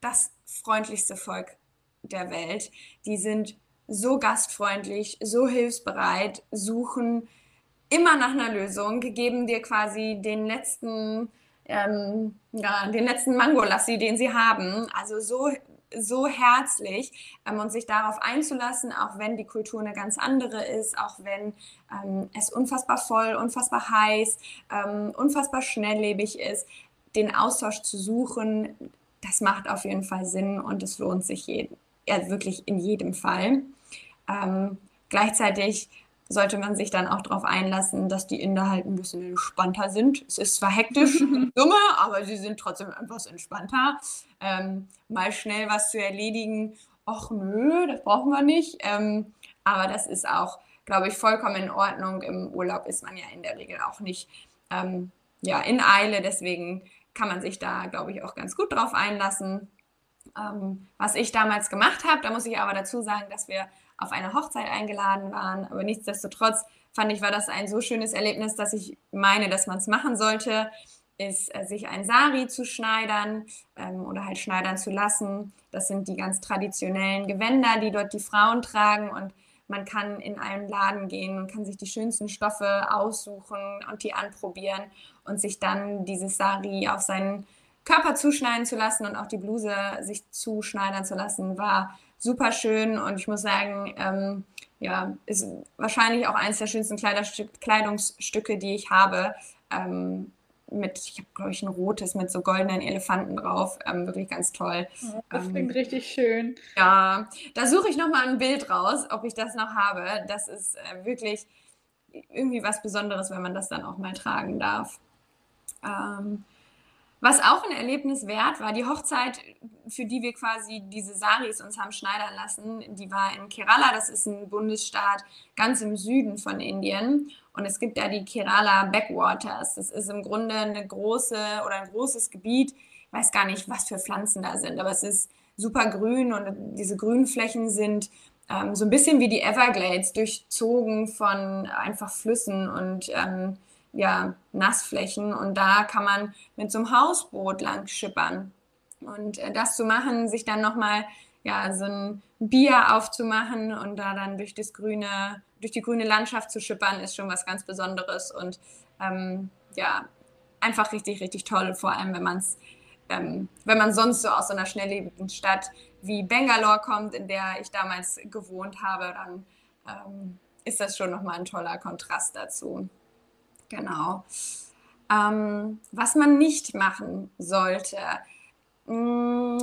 S2: das freundlichste Volk der Welt. Die sind so gastfreundlich, so hilfsbereit, suchen immer nach einer Lösung, geben dir quasi den letzten, ähm, ja, den letzten Mangolassi, den sie haben. Also so so herzlich ähm, und sich darauf einzulassen, auch wenn die Kultur eine ganz andere ist, auch wenn ähm, es unfassbar voll, unfassbar heiß, ähm, unfassbar schnelllebig ist, den Austausch zu suchen, das macht auf jeden Fall Sinn und es lohnt sich jeden, ja, wirklich in jedem Fall. Ähm, gleichzeitig sollte man sich dann auch darauf einlassen, dass die Inder halt ein bisschen entspannter sind. Es ist zwar hektisch, <laughs> dumme, aber sie sind trotzdem etwas entspannter. Ähm, mal schnell was zu erledigen, ach nö, das brauchen wir nicht. Ähm, aber das ist auch, glaube ich, vollkommen in Ordnung. Im Urlaub ist man ja in der Regel auch nicht ähm, ja, in Eile, deswegen kann man sich da, glaube ich, auch ganz gut drauf einlassen. Ähm, was ich damals gemacht habe, da muss ich aber dazu sagen, dass wir auf eine Hochzeit eingeladen waren. Aber nichtsdestotrotz fand ich, war das ein so schönes Erlebnis, dass ich meine, dass man es machen sollte, ist, äh, sich ein Sari zu schneidern ähm, oder halt schneidern zu lassen. Das sind die ganz traditionellen Gewänder, die dort die Frauen tragen und man kann in einen Laden gehen und kann sich die schönsten Stoffe aussuchen und die anprobieren und sich dann dieses Sari auf seinen Körper zuschneiden zu lassen und auch die Bluse sich zuschneidern zu lassen, war super schön und ich muss sagen, ähm, ja, ist wahrscheinlich auch eines der schönsten Kleidungsstücke, die ich habe. Ähm, mit, ich habe, glaube ich, ein rotes mit so goldenen Elefanten drauf. Ähm, wirklich ganz toll.
S1: Oh, das ähm, klingt richtig schön.
S2: Ja, da suche ich nochmal ein Bild raus, ob ich das noch habe. Das ist äh, wirklich irgendwie was Besonderes, wenn man das dann auch mal tragen darf. Ähm, was auch ein Erlebnis wert war, die Hochzeit, für die wir quasi diese Saris uns haben schneidern lassen, die war in Kerala, das ist ein Bundesstaat ganz im Süden von Indien. Und es gibt da die Kerala Backwaters. Das ist im Grunde eine große oder ein großes Gebiet. Ich weiß gar nicht, was für Pflanzen da sind, aber es ist super grün und diese Grünflächen sind ähm, so ein bisschen wie die Everglades, durchzogen von einfach Flüssen und ähm, ja, Nassflächen und da kann man mit so einem Hausboot lang schippern. Und äh, das zu machen, sich dann nochmal ja, so ein Bier aufzumachen und da dann durch das grüne, durch die grüne Landschaft zu schippern, ist schon was ganz Besonderes und ähm, ja, einfach richtig, richtig toll, vor allem wenn man es, ähm, wenn man sonst so aus so einer schnelllebigen Stadt wie Bangalore kommt, in der ich damals gewohnt habe, dann ähm, ist das schon nochmal ein toller Kontrast dazu. Genau. Ähm, was man nicht machen sollte. Mm,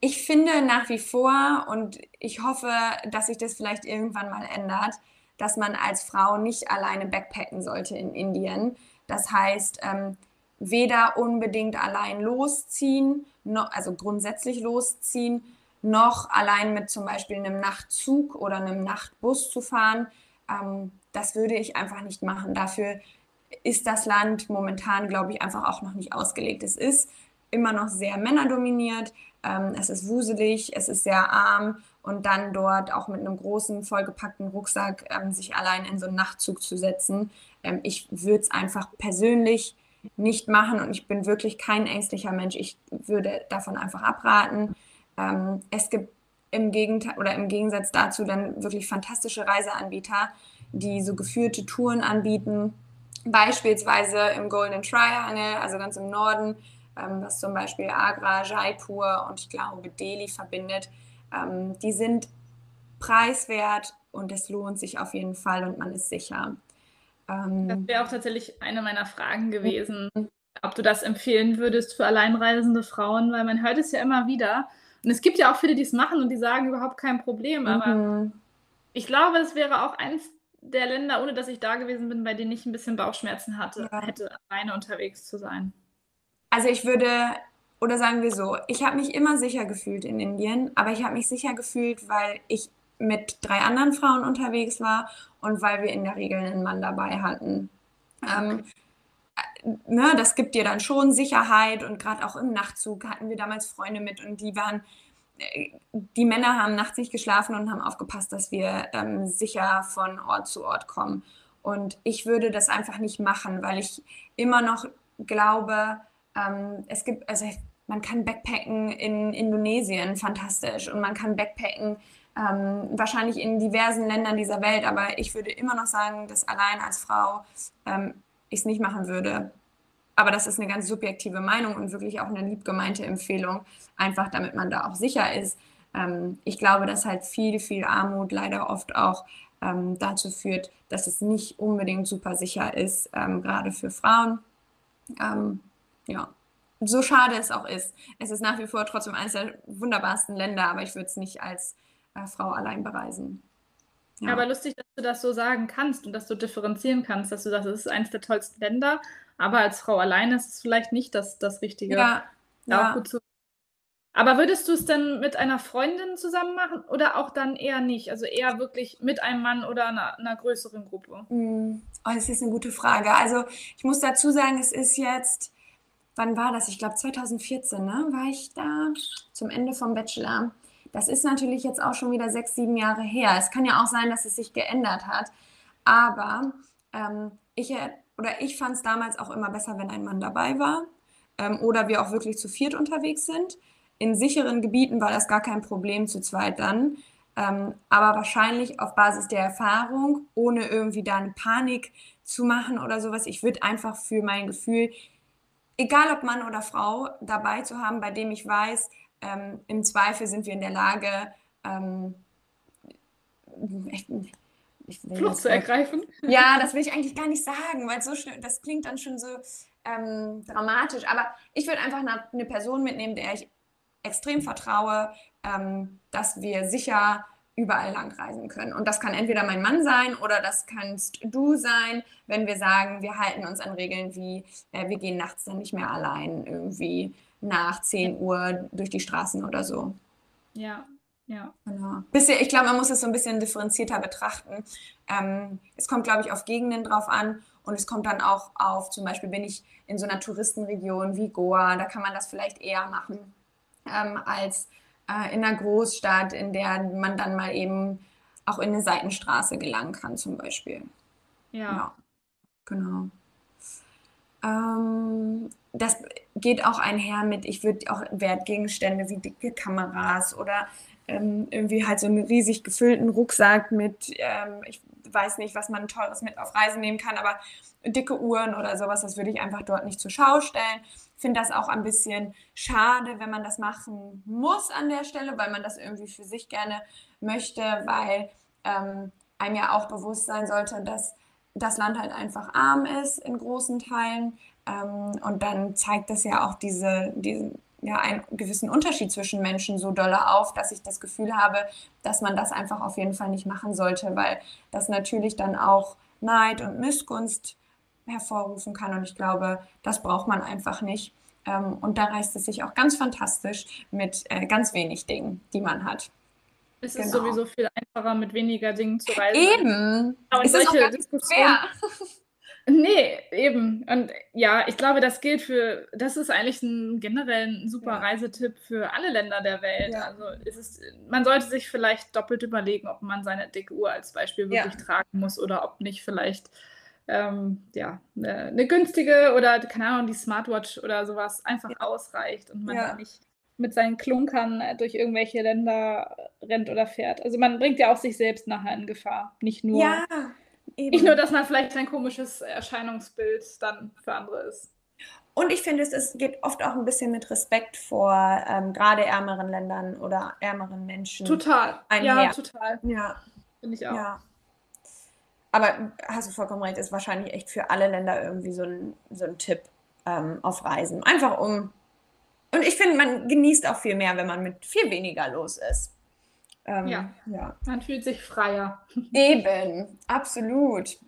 S2: ich finde nach wie vor und ich hoffe, dass sich das vielleicht irgendwann mal ändert, dass man als Frau nicht alleine backpacken sollte in Indien. Das heißt, ähm, weder unbedingt allein losziehen, noch, also grundsätzlich losziehen, noch allein mit zum Beispiel einem Nachtzug oder einem Nachtbus zu fahren. Ähm, das würde ich einfach nicht machen. Dafür ist das Land momentan, glaube ich, einfach auch noch nicht ausgelegt. Es ist immer noch sehr männerdominiert, ähm, es ist wuselig, es ist sehr arm und dann dort auch mit einem großen, vollgepackten Rucksack ähm, sich allein in so einen Nachtzug zu setzen. Ähm, ich würde es einfach persönlich nicht machen und ich bin wirklich kein ängstlicher Mensch. Ich würde davon einfach abraten. Ähm, es gibt im Gegenteil oder im Gegensatz dazu dann wirklich fantastische Reiseanbieter, die so geführte Touren anbieten, beispielsweise im Golden Triangle, also ganz im Norden, ähm, was zum Beispiel Agra, Jaipur und ich glaube Delhi verbindet. Ähm, die sind preiswert und es lohnt sich auf jeden Fall und man ist sicher.
S1: Ähm, das wäre auch tatsächlich eine meiner Fragen gewesen. ob du das empfehlen würdest für alleinreisende Frauen, weil man hört es ja immer wieder. Und es gibt ja auch viele, die es machen und die sagen überhaupt kein Problem. Aber mhm. ich glaube, es wäre auch eins der Länder, ohne dass ich da gewesen bin, bei denen ich ein bisschen Bauchschmerzen hatte, ja. hätte alleine unterwegs zu sein.
S2: Also ich würde, oder sagen wir so, ich habe mich immer sicher gefühlt in Indien, aber ich habe mich sicher gefühlt, weil ich mit drei anderen Frauen unterwegs war und weil wir in der Regel einen Mann dabei hatten. Ähm, ne, das gibt dir dann schon Sicherheit und gerade auch im Nachtzug hatten wir damals Freunde mit und die waren, äh, die Männer haben nachts nicht geschlafen und haben aufgepasst, dass wir ähm, sicher von Ort zu Ort kommen. Und ich würde das einfach nicht machen, weil ich immer noch glaube, ähm, es gibt, also man kann Backpacken in Indonesien fantastisch und man kann Backpacken ähm, wahrscheinlich in diversen Ländern dieser Welt, aber ich würde immer noch sagen, dass allein als Frau ähm, ich es nicht machen würde. Aber das ist eine ganz subjektive Meinung und wirklich auch eine liebgemeinte Empfehlung, einfach damit man da auch sicher ist. Ähm, ich glaube, dass halt viel, viel Armut leider oft auch ähm, dazu führt, dass es nicht unbedingt super sicher ist, ähm, gerade für Frauen. Ja, so schade es auch ist. Es ist nach wie vor trotzdem eines der wunderbarsten Länder, aber ich würde es nicht als äh, Frau allein bereisen.
S1: Ja. Aber lustig, dass du das so sagen kannst und dass du differenzieren kannst, dass du sagst, es ist eines der tollsten Länder, aber als Frau alleine ist es vielleicht nicht das, das Richtige. Ja. ja. Auch zu... Aber würdest du es denn mit einer Freundin zusammen machen oder auch dann eher nicht? Also eher wirklich mit einem Mann oder einer, einer größeren Gruppe?
S2: Mm. Oh, das ist eine gute Frage. Also ich muss dazu sagen, es ist jetzt, wann war das? Ich glaube 2014, ne? War ich da zum Ende vom Bachelor. Das ist natürlich jetzt auch schon wieder sechs, sieben Jahre her. Es kann ja auch sein, dass es sich geändert hat. Aber ähm, ich, oder ich fand es damals auch immer besser, wenn ein Mann dabei war ähm, oder wir auch wirklich zu viert unterwegs sind. In sicheren Gebieten war das gar kein Problem zu zweit dann. Ähm, aber wahrscheinlich auf Basis der Erfahrung, ohne irgendwie da eine Panik zu machen oder sowas. Ich würde einfach für mein Gefühl, egal ob Mann oder Frau, dabei zu haben, bei dem ich weiß, ähm, Im Zweifel sind wir in der Lage, ähm,
S1: Flucht zu ergreifen?
S2: Ja, <laughs> das will ich eigentlich gar nicht sagen, weil so das klingt dann schon so ähm, dramatisch. Aber ich würde einfach eine, eine, Person mitnehmen, der ich extrem vertraue, ähm, dass wir sicher überall lang reisen können. Und das kann entweder mein Mann sein oder das kannst du sein, wenn wir sagen, wir halten uns an Regeln wie, äh, wir gehen nachts dann nicht mehr allein irgendwie nach 10 Uhr durch die Straßen oder so.
S1: Ja, ja.
S2: Genau. Bisschen, ich glaube, man muss es so ein bisschen differenzierter betrachten. Ähm, es kommt, glaube ich, auf Gegenden drauf an und es kommt dann auch auf, zum Beispiel bin ich in so einer Touristenregion wie Goa, da kann man das vielleicht eher machen ähm, als äh, in einer Großstadt, in der man dann mal eben auch in eine Seitenstraße gelangen kann, zum Beispiel.
S1: Ja. ja
S2: genau. Ähm, das geht auch einher mit, ich würde auch Wertgegenstände wie dicke Kameras oder ähm, irgendwie halt so einen riesig gefüllten Rucksack mit, ähm, ich weiß nicht, was man Teures mit auf Reisen nehmen kann, aber dicke Uhren oder sowas, das würde ich einfach dort nicht zur Schau stellen. Finde das auch ein bisschen schade, wenn man das machen muss an der Stelle, weil man das irgendwie für sich gerne möchte, weil ähm, einem ja auch bewusst sein sollte, dass das Land halt einfach arm ist in großen Teilen. Ähm, und dann zeigt das ja auch diese, diesen, ja, einen gewissen Unterschied zwischen Menschen so dolle auf, dass ich das Gefühl habe, dass man das einfach auf jeden Fall nicht machen sollte, weil das natürlich dann auch Neid und Missgunst hervorrufen kann. Und ich glaube, das braucht man einfach nicht. Ähm, und da reißt es sich auch ganz fantastisch mit äh, ganz wenig Dingen, die man hat.
S1: Es ist genau. sowieso viel einfacher, mit weniger Dingen zu reisen.
S2: Eben.
S1: Aber es ist auch nicht schwer. <laughs> Nee, eben. Und ja, ich glaube, das gilt für, das ist eigentlich ein generell ein super ja. Reisetipp für alle Länder der Welt. Ja. Also ist es, man sollte sich vielleicht doppelt überlegen, ob man seine dicke Uhr als Beispiel wirklich ja. tragen muss oder ob nicht vielleicht ähm, ja, eine, eine, günstige oder, keine Ahnung, die Smartwatch oder sowas einfach ausreicht und man nicht mit seinen Klunkern äh, durch irgendwelche Länder rennt oder fährt. Also man bringt ja auch sich selbst nachher in Gefahr. Nicht nur, ja, nicht nur, dass man vielleicht ein komisches Erscheinungsbild dann für andere ist.
S2: Und ich finde, es, es geht oft auch ein bisschen mit Respekt vor ähm, gerade ärmeren Ländern oder ärmeren Menschen.
S1: Total. Einher. Ja, total.
S2: Ja.
S1: Finde ich auch. Ja.
S2: Aber hast du vollkommen recht, ist wahrscheinlich echt für alle Länder irgendwie so ein, so ein Tipp. ähm, auf Reisen. Einfach um. Und ich finde, man genießt auch viel mehr, wenn man mit viel weniger los ist.
S1: Ähm, ja. ja, man fühlt sich freier. <laughs>
S2: Eben, absolut.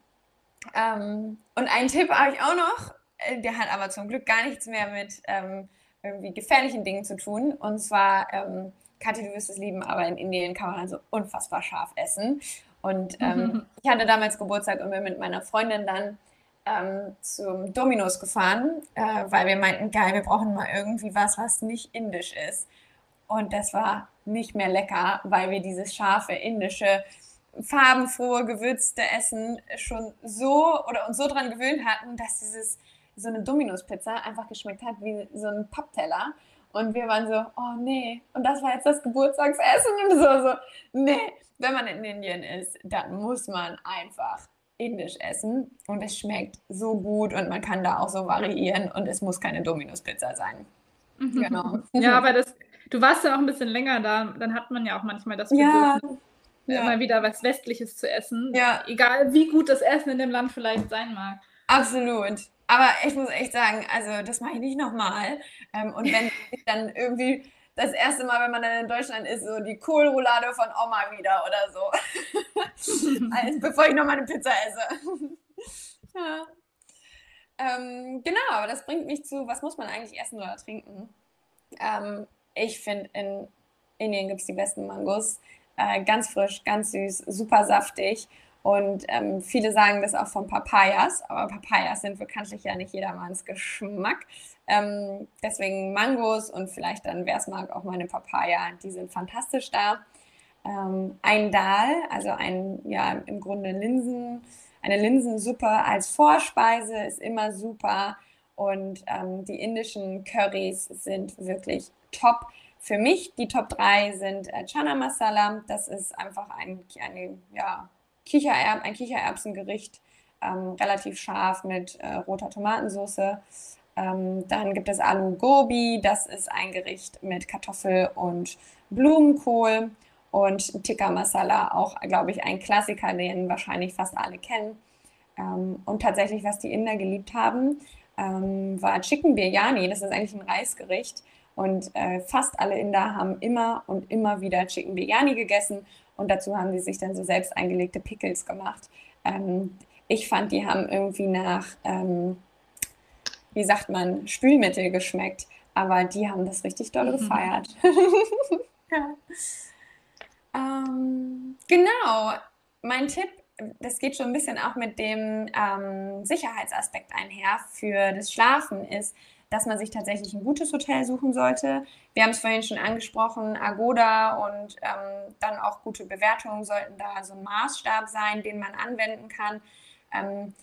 S2: Ähm, und einen Tipp habe ich auch noch, äh, der hat aber zum Glück gar nichts mehr mit ähm, irgendwie gefährlichen Dingen zu tun. Und zwar, ähm, Kathi, du wirst es lieben, aber in Indien kann man also unfassbar scharf essen. Und ähm, <laughs> ich hatte damals Geburtstag und bin mit meiner Freundin dann ähm, zum Dominos gefahren, äh, weil wir meinten, geil, wir brauchen mal irgendwie was, was nicht indisch ist. Und das war nicht mehr lecker, weil wir dieses scharfe indische, farbenfrohe, gewürzte Essen schon so oder uns so dran gewöhnt hatten, dass dieses so eine Dominos-Pizza einfach geschmeckt hat wie so ein Pappteller. Und wir waren so, oh nee, und das war jetzt das Geburtstagsessen und so, so, nee, wenn man in Indien ist, dann muss man einfach indisch essen und es schmeckt so gut und man kann da auch so variieren und es muss keine Dominos-Pizza sein.
S1: Mhm. Genau. Ja, aber das, <laughs> du warst ja auch ein bisschen länger da, dann hat man ja auch manchmal das Bedürfnis, ja, ja. immer wieder was Westliches zu essen. Ja. Egal wie gut das Essen in dem Land vielleicht sein mag.
S2: Absolut. Aber ich muss echt sagen, also das mache ich nicht nochmal. Ähm, und wenn <laughs> ich dann irgendwie das erste Mal, wenn man dann in Deutschland ist, so die Kohlroulade von Oma wieder oder so. <laughs> Als bevor ich nochmal eine Pizza esse. <laughs> ja. ähm, genau, aber das bringt mich zu, was muss man eigentlich essen oder trinken? Ähm, ich finde, in Indien gibt es die besten Mangos. Äh, ganz frisch, ganz süß, super saftig. Und ähm, viele sagen das auch von Papayas, aber Papayas sind bekanntlich ja nicht jedermanns Geschmack. Ähm, deswegen Mangos und vielleicht dann, wer es mag, auch meine Papaya, die sind fantastisch da. Ähm, ein Dal, also ein, ja, im Grunde Linsen, eine Linsensuppe als Vorspeise ist immer super. Und ähm, die indischen Currys sind wirklich top. Für mich die Top 3 sind äh, Chana Masala. Das ist einfach ein, eine, ja, Kichererb, ein Kichererbsengericht, ähm, relativ scharf mit äh, roter Tomatensauce. Ähm, dann gibt es Alu Gobi, das ist ein Gericht mit Kartoffel und Blumenkohl. Und Tikka Masala, auch, glaube ich, ein Klassiker, den wahrscheinlich fast alle kennen. Ähm, und tatsächlich, was die Inder geliebt haben, ähm, war Chicken Biryani. Das ist eigentlich ein Reisgericht. Und äh, fast alle Inder haben immer und immer wieder Chicken Biryani gegessen. Und dazu haben die sich dann so selbst eingelegte Pickles gemacht. Ähm, ich fand, die haben irgendwie nach ähm, wie sagt man, Spülmittel geschmeckt. Aber die haben das richtig doll mhm. gefeiert. <laughs> ja. ähm, genau, mein Tipp, das geht schon ein bisschen auch mit dem ähm, Sicherheitsaspekt einher für das Schlafen, ist, dass man sich tatsächlich ein gutes Hotel suchen sollte. Wir haben es vorhin schon angesprochen, Agoda und ähm, dann auch gute Bewertungen sollten da so ein Maßstab sein, den man anwenden kann. Ähm,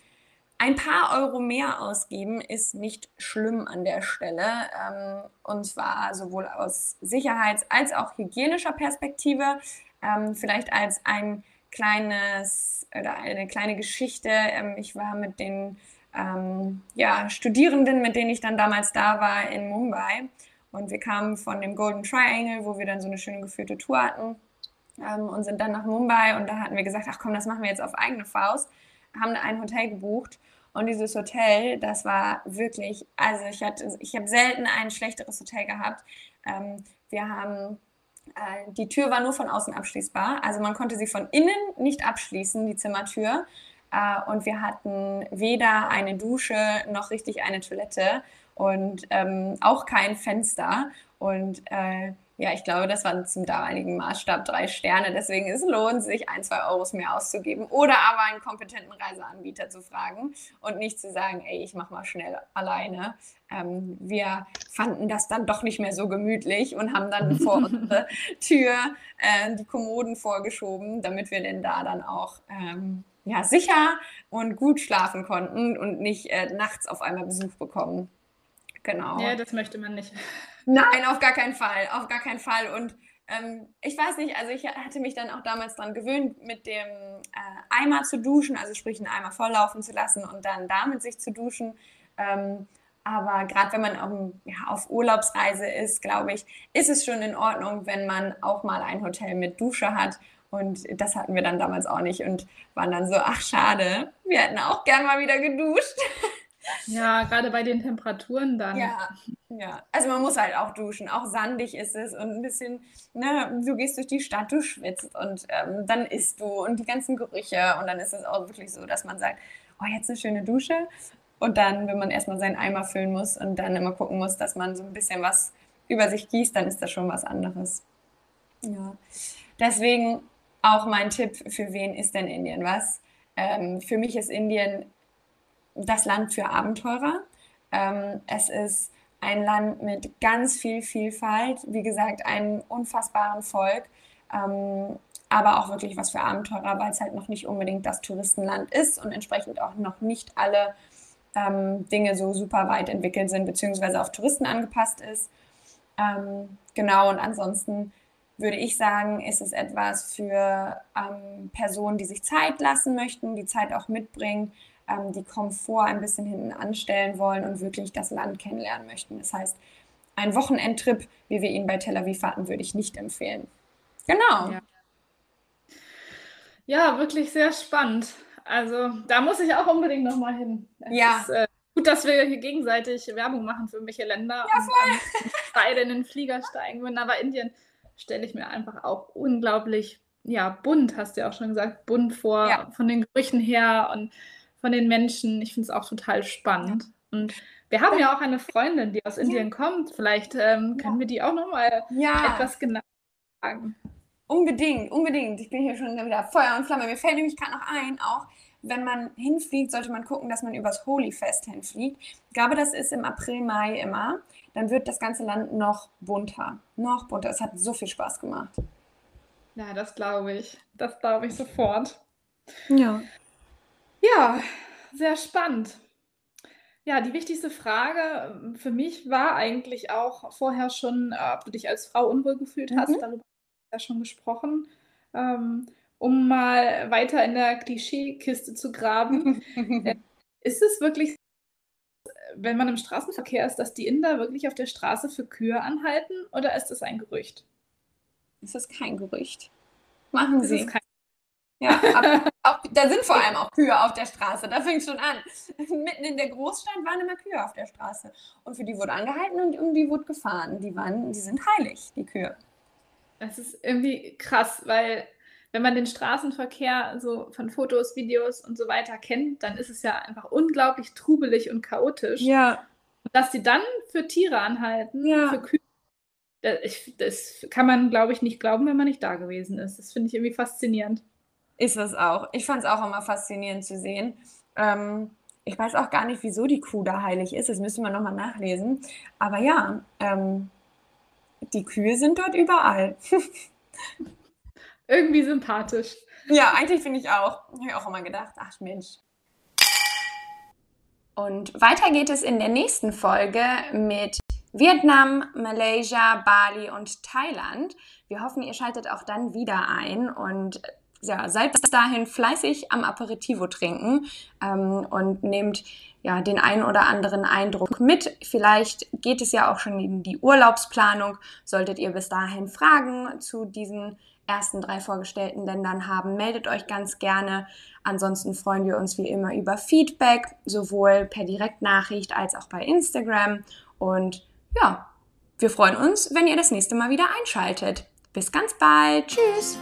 S2: ein paar Euro mehr ausgeben ist nicht schlimm an der Stelle. Ähm, und zwar sowohl aus Sicherheits- als auch hygienischer Perspektive. Ähm, vielleicht als ein kleines oder eine kleine Geschichte. Ähm, ich war mit den ja, Studierenden, mit denen ich dann damals da war, in Mumbai. Und wir kamen von dem Golden Triangle, wo wir dann so eine schöne geführte Tour hatten. und sind dann nach Mumbai und da hatten wir gesagt, ach komm, das machen wir jetzt auf eigene Faust haben ein Hotel gebucht und dieses Hotel, das war wirklich, also ich ich habe selten ein schlechteres Hotel gehabt. Ähm, wir haben, äh, die Tür war nur von außen abschließbar, also man konnte sie von innen nicht abschließen, die Zimmertür. Äh, und wir hatten weder eine Dusche noch richtig eine Toilette und ähm, auch kein Fenster. Und äh, ja, ich glaube, das waren zum damaligen Maßstab drei Sterne. Deswegen es lohnt sich, ein, zwei Euros mehr auszugeben oder aber einen kompetenten Reiseanbieter zu fragen und nicht zu sagen, ey, ich mache mal schnell alleine. Ähm, wir fanden das dann doch nicht mehr so gemütlich und haben dann vor <laughs> unsere Tür äh, die Kommoden vorgeschoben, damit wir denn da dann auch ähm, ja, sicher und gut schlafen konnten und nicht äh, nachts auf einmal Besuch bekommen.
S1: Genau. Ja, das möchte man nicht.
S2: Nein, auf gar keinen Fall, auf gar keinen Fall. Und ähm, ich weiß nicht, also ich hatte mich dann auch damals daran gewöhnt, mit dem äh, Eimer zu duschen, also sprich einen Eimer volllaufen zu lassen und dann damit sich zu duschen. Ähm, aber gerade wenn man auf, ja, auf Urlaubsreise ist, glaube ich, ist es schon in Ordnung, wenn man auch mal ein Hotel mit Dusche hat. Und das hatten wir dann damals auch nicht und waren dann so, ach schade, wir hätten auch gern mal wieder geduscht. <laughs>
S1: Ja, gerade bei den Temperaturen dann.
S2: Ja, ja. Also man muss halt auch duschen. Auch sandig ist es und ein bisschen, ne, du gehst durch die Stadt, du schwitzt und ähm, dann isst du und die ganzen Gerüche. Und dann ist es auch wirklich so, dass man sagt, oh, jetzt eine schöne Dusche. Und dann, wenn man erstmal seinen Eimer füllen muss und dann immer gucken muss, dass man so ein bisschen was über sich gießt, dann ist das schon was anderes. Ja. Deswegen auch mein Tipp, für wen ist denn Indien was? Ähm, für mich ist Indien das Land für Abenteurer. Ähm, es ist ein Land mit ganz viel Vielfalt, wie gesagt, einem unfassbaren Volk, ähm, aber auch wirklich was für Abenteurer, weil es halt noch nicht unbedingt das Touristenland ist und entsprechend auch noch nicht alle ähm, Dinge so super weit entwickelt sind, beziehungsweise auf Touristen angepasst ist. Ähm, genau, und ansonsten würde ich sagen, ist es etwas für ähm, Personen, die sich Zeit lassen möchten, die Zeit auch mitbringen, ähm, die Komfort ein bisschen hinten anstellen wollen und wirklich das Land kennenlernen möchten. Das heißt, ein Wochenendtrip, wie wir ihn bei Tel Aviv hatten, würde ich nicht empfehlen. Genau.
S1: Ja, ja wirklich sehr spannend. Also da muss ich auch unbedingt nochmal hin.
S2: Es ja. Ist, äh,
S1: gut, dass wir hier gegenseitig Werbung machen für welche Länder.
S2: Ja, voll.
S1: Und beide in den Flieger steigen würden. Aber Indien stelle ich mir einfach auch unglaublich, ja, bunt, hast du ja auch schon gesagt, bunt vor, ja. von den Gerüchen her und von den Menschen. Ich finde es auch total spannend. Ja. Und wir haben ja auch eine Freundin, die aus Indien kommt. Vielleicht ähm, können wir die auch nochmal etwas genauer sagen.
S2: Unbedingt, unbedingt. Ich bin hier schon wieder Feuer und Flamme. Mir fällt nämlich gerade noch ein, auch wenn man hinfliegt, sollte man gucken, dass man übers Holy Fest hinfliegt. Ich glaube, das ist im April, Mai immer. Dann wird das ganze Land noch bunter. Noch bunter. Es hat so viel Spaß gemacht.
S1: Ja, das glaube ich. Das glaube ich sofort.
S2: Ja.
S1: Ja, sehr spannend. Ja, die wichtigste Frage ähm, für mich war eigentlich auch vorher schon, äh, ob du dich als Frau unwohl gefühlt hast. Mhm. Darüber haben wir ja schon gesprochen. Ähm, um mal weiter in der Klischeekiste zu graben. <laughs> Äh, ist es wirklich, wenn man im Straßenverkehr ist, dass die Inder wirklich auf der Straße für Kühe anhalten oder ist das ein Gerücht?
S2: Ist das kein Gerücht? Machen Sie. Kein ja, aber auch, da sind vor allem auch Kühe auf der Straße. Da fängt es schon an. Mitten in der Großstadt waren immer Kühe auf der Straße. Und für die wurde angehalten und um die wurde gefahren. Die, waren, die sind heilig, die Kühe.
S1: Das ist irgendwie krass, weil wenn man den Straßenverkehr so von Fotos, Videos und so weiter kennt, dann ist es ja einfach unglaublich trubelig und chaotisch.
S2: Ja.
S1: Und dass sie dann für Tiere anhalten,
S2: ja.
S1: für Kühe, das kann man, glaube ich, nicht glauben, wenn man nicht da gewesen ist. Das finde ich irgendwie faszinierend.
S2: Ist es auch. Ich fand es auch immer faszinierend zu sehen. Ähm, ich weiß auch gar nicht, wieso die Kuh da heilig ist. Das müssen wir nochmal nachlesen. Aber ja, ähm, die Kühe sind dort überall. <laughs>
S1: Irgendwie sympathisch.
S2: Ja, eigentlich finde ich auch. Habe ich auch immer gedacht, ach Mensch. Und weiter geht es in der nächsten Folge mit Vietnam, Malaysia, Bali und Thailand. Wir hoffen, ihr schaltet auch dann wieder ein und ja, seid bis dahin fleißig am Aperitivo trinken ähm, und nehmt ja den einen oder anderen Eindruck mit. Vielleicht geht es ja auch schon in die Urlaubsplanung. Solltet ihr bis dahin Fragen zu diesen ersten drei vorgestellten Ländern haben, meldet euch ganz gerne. Ansonsten freuen wir uns wie immer über Feedback, sowohl per Direktnachricht als auch bei Instagram. Und ja, wir freuen uns, wenn ihr das nächste Mal wieder einschaltet. Bis ganz bald. Tschüss.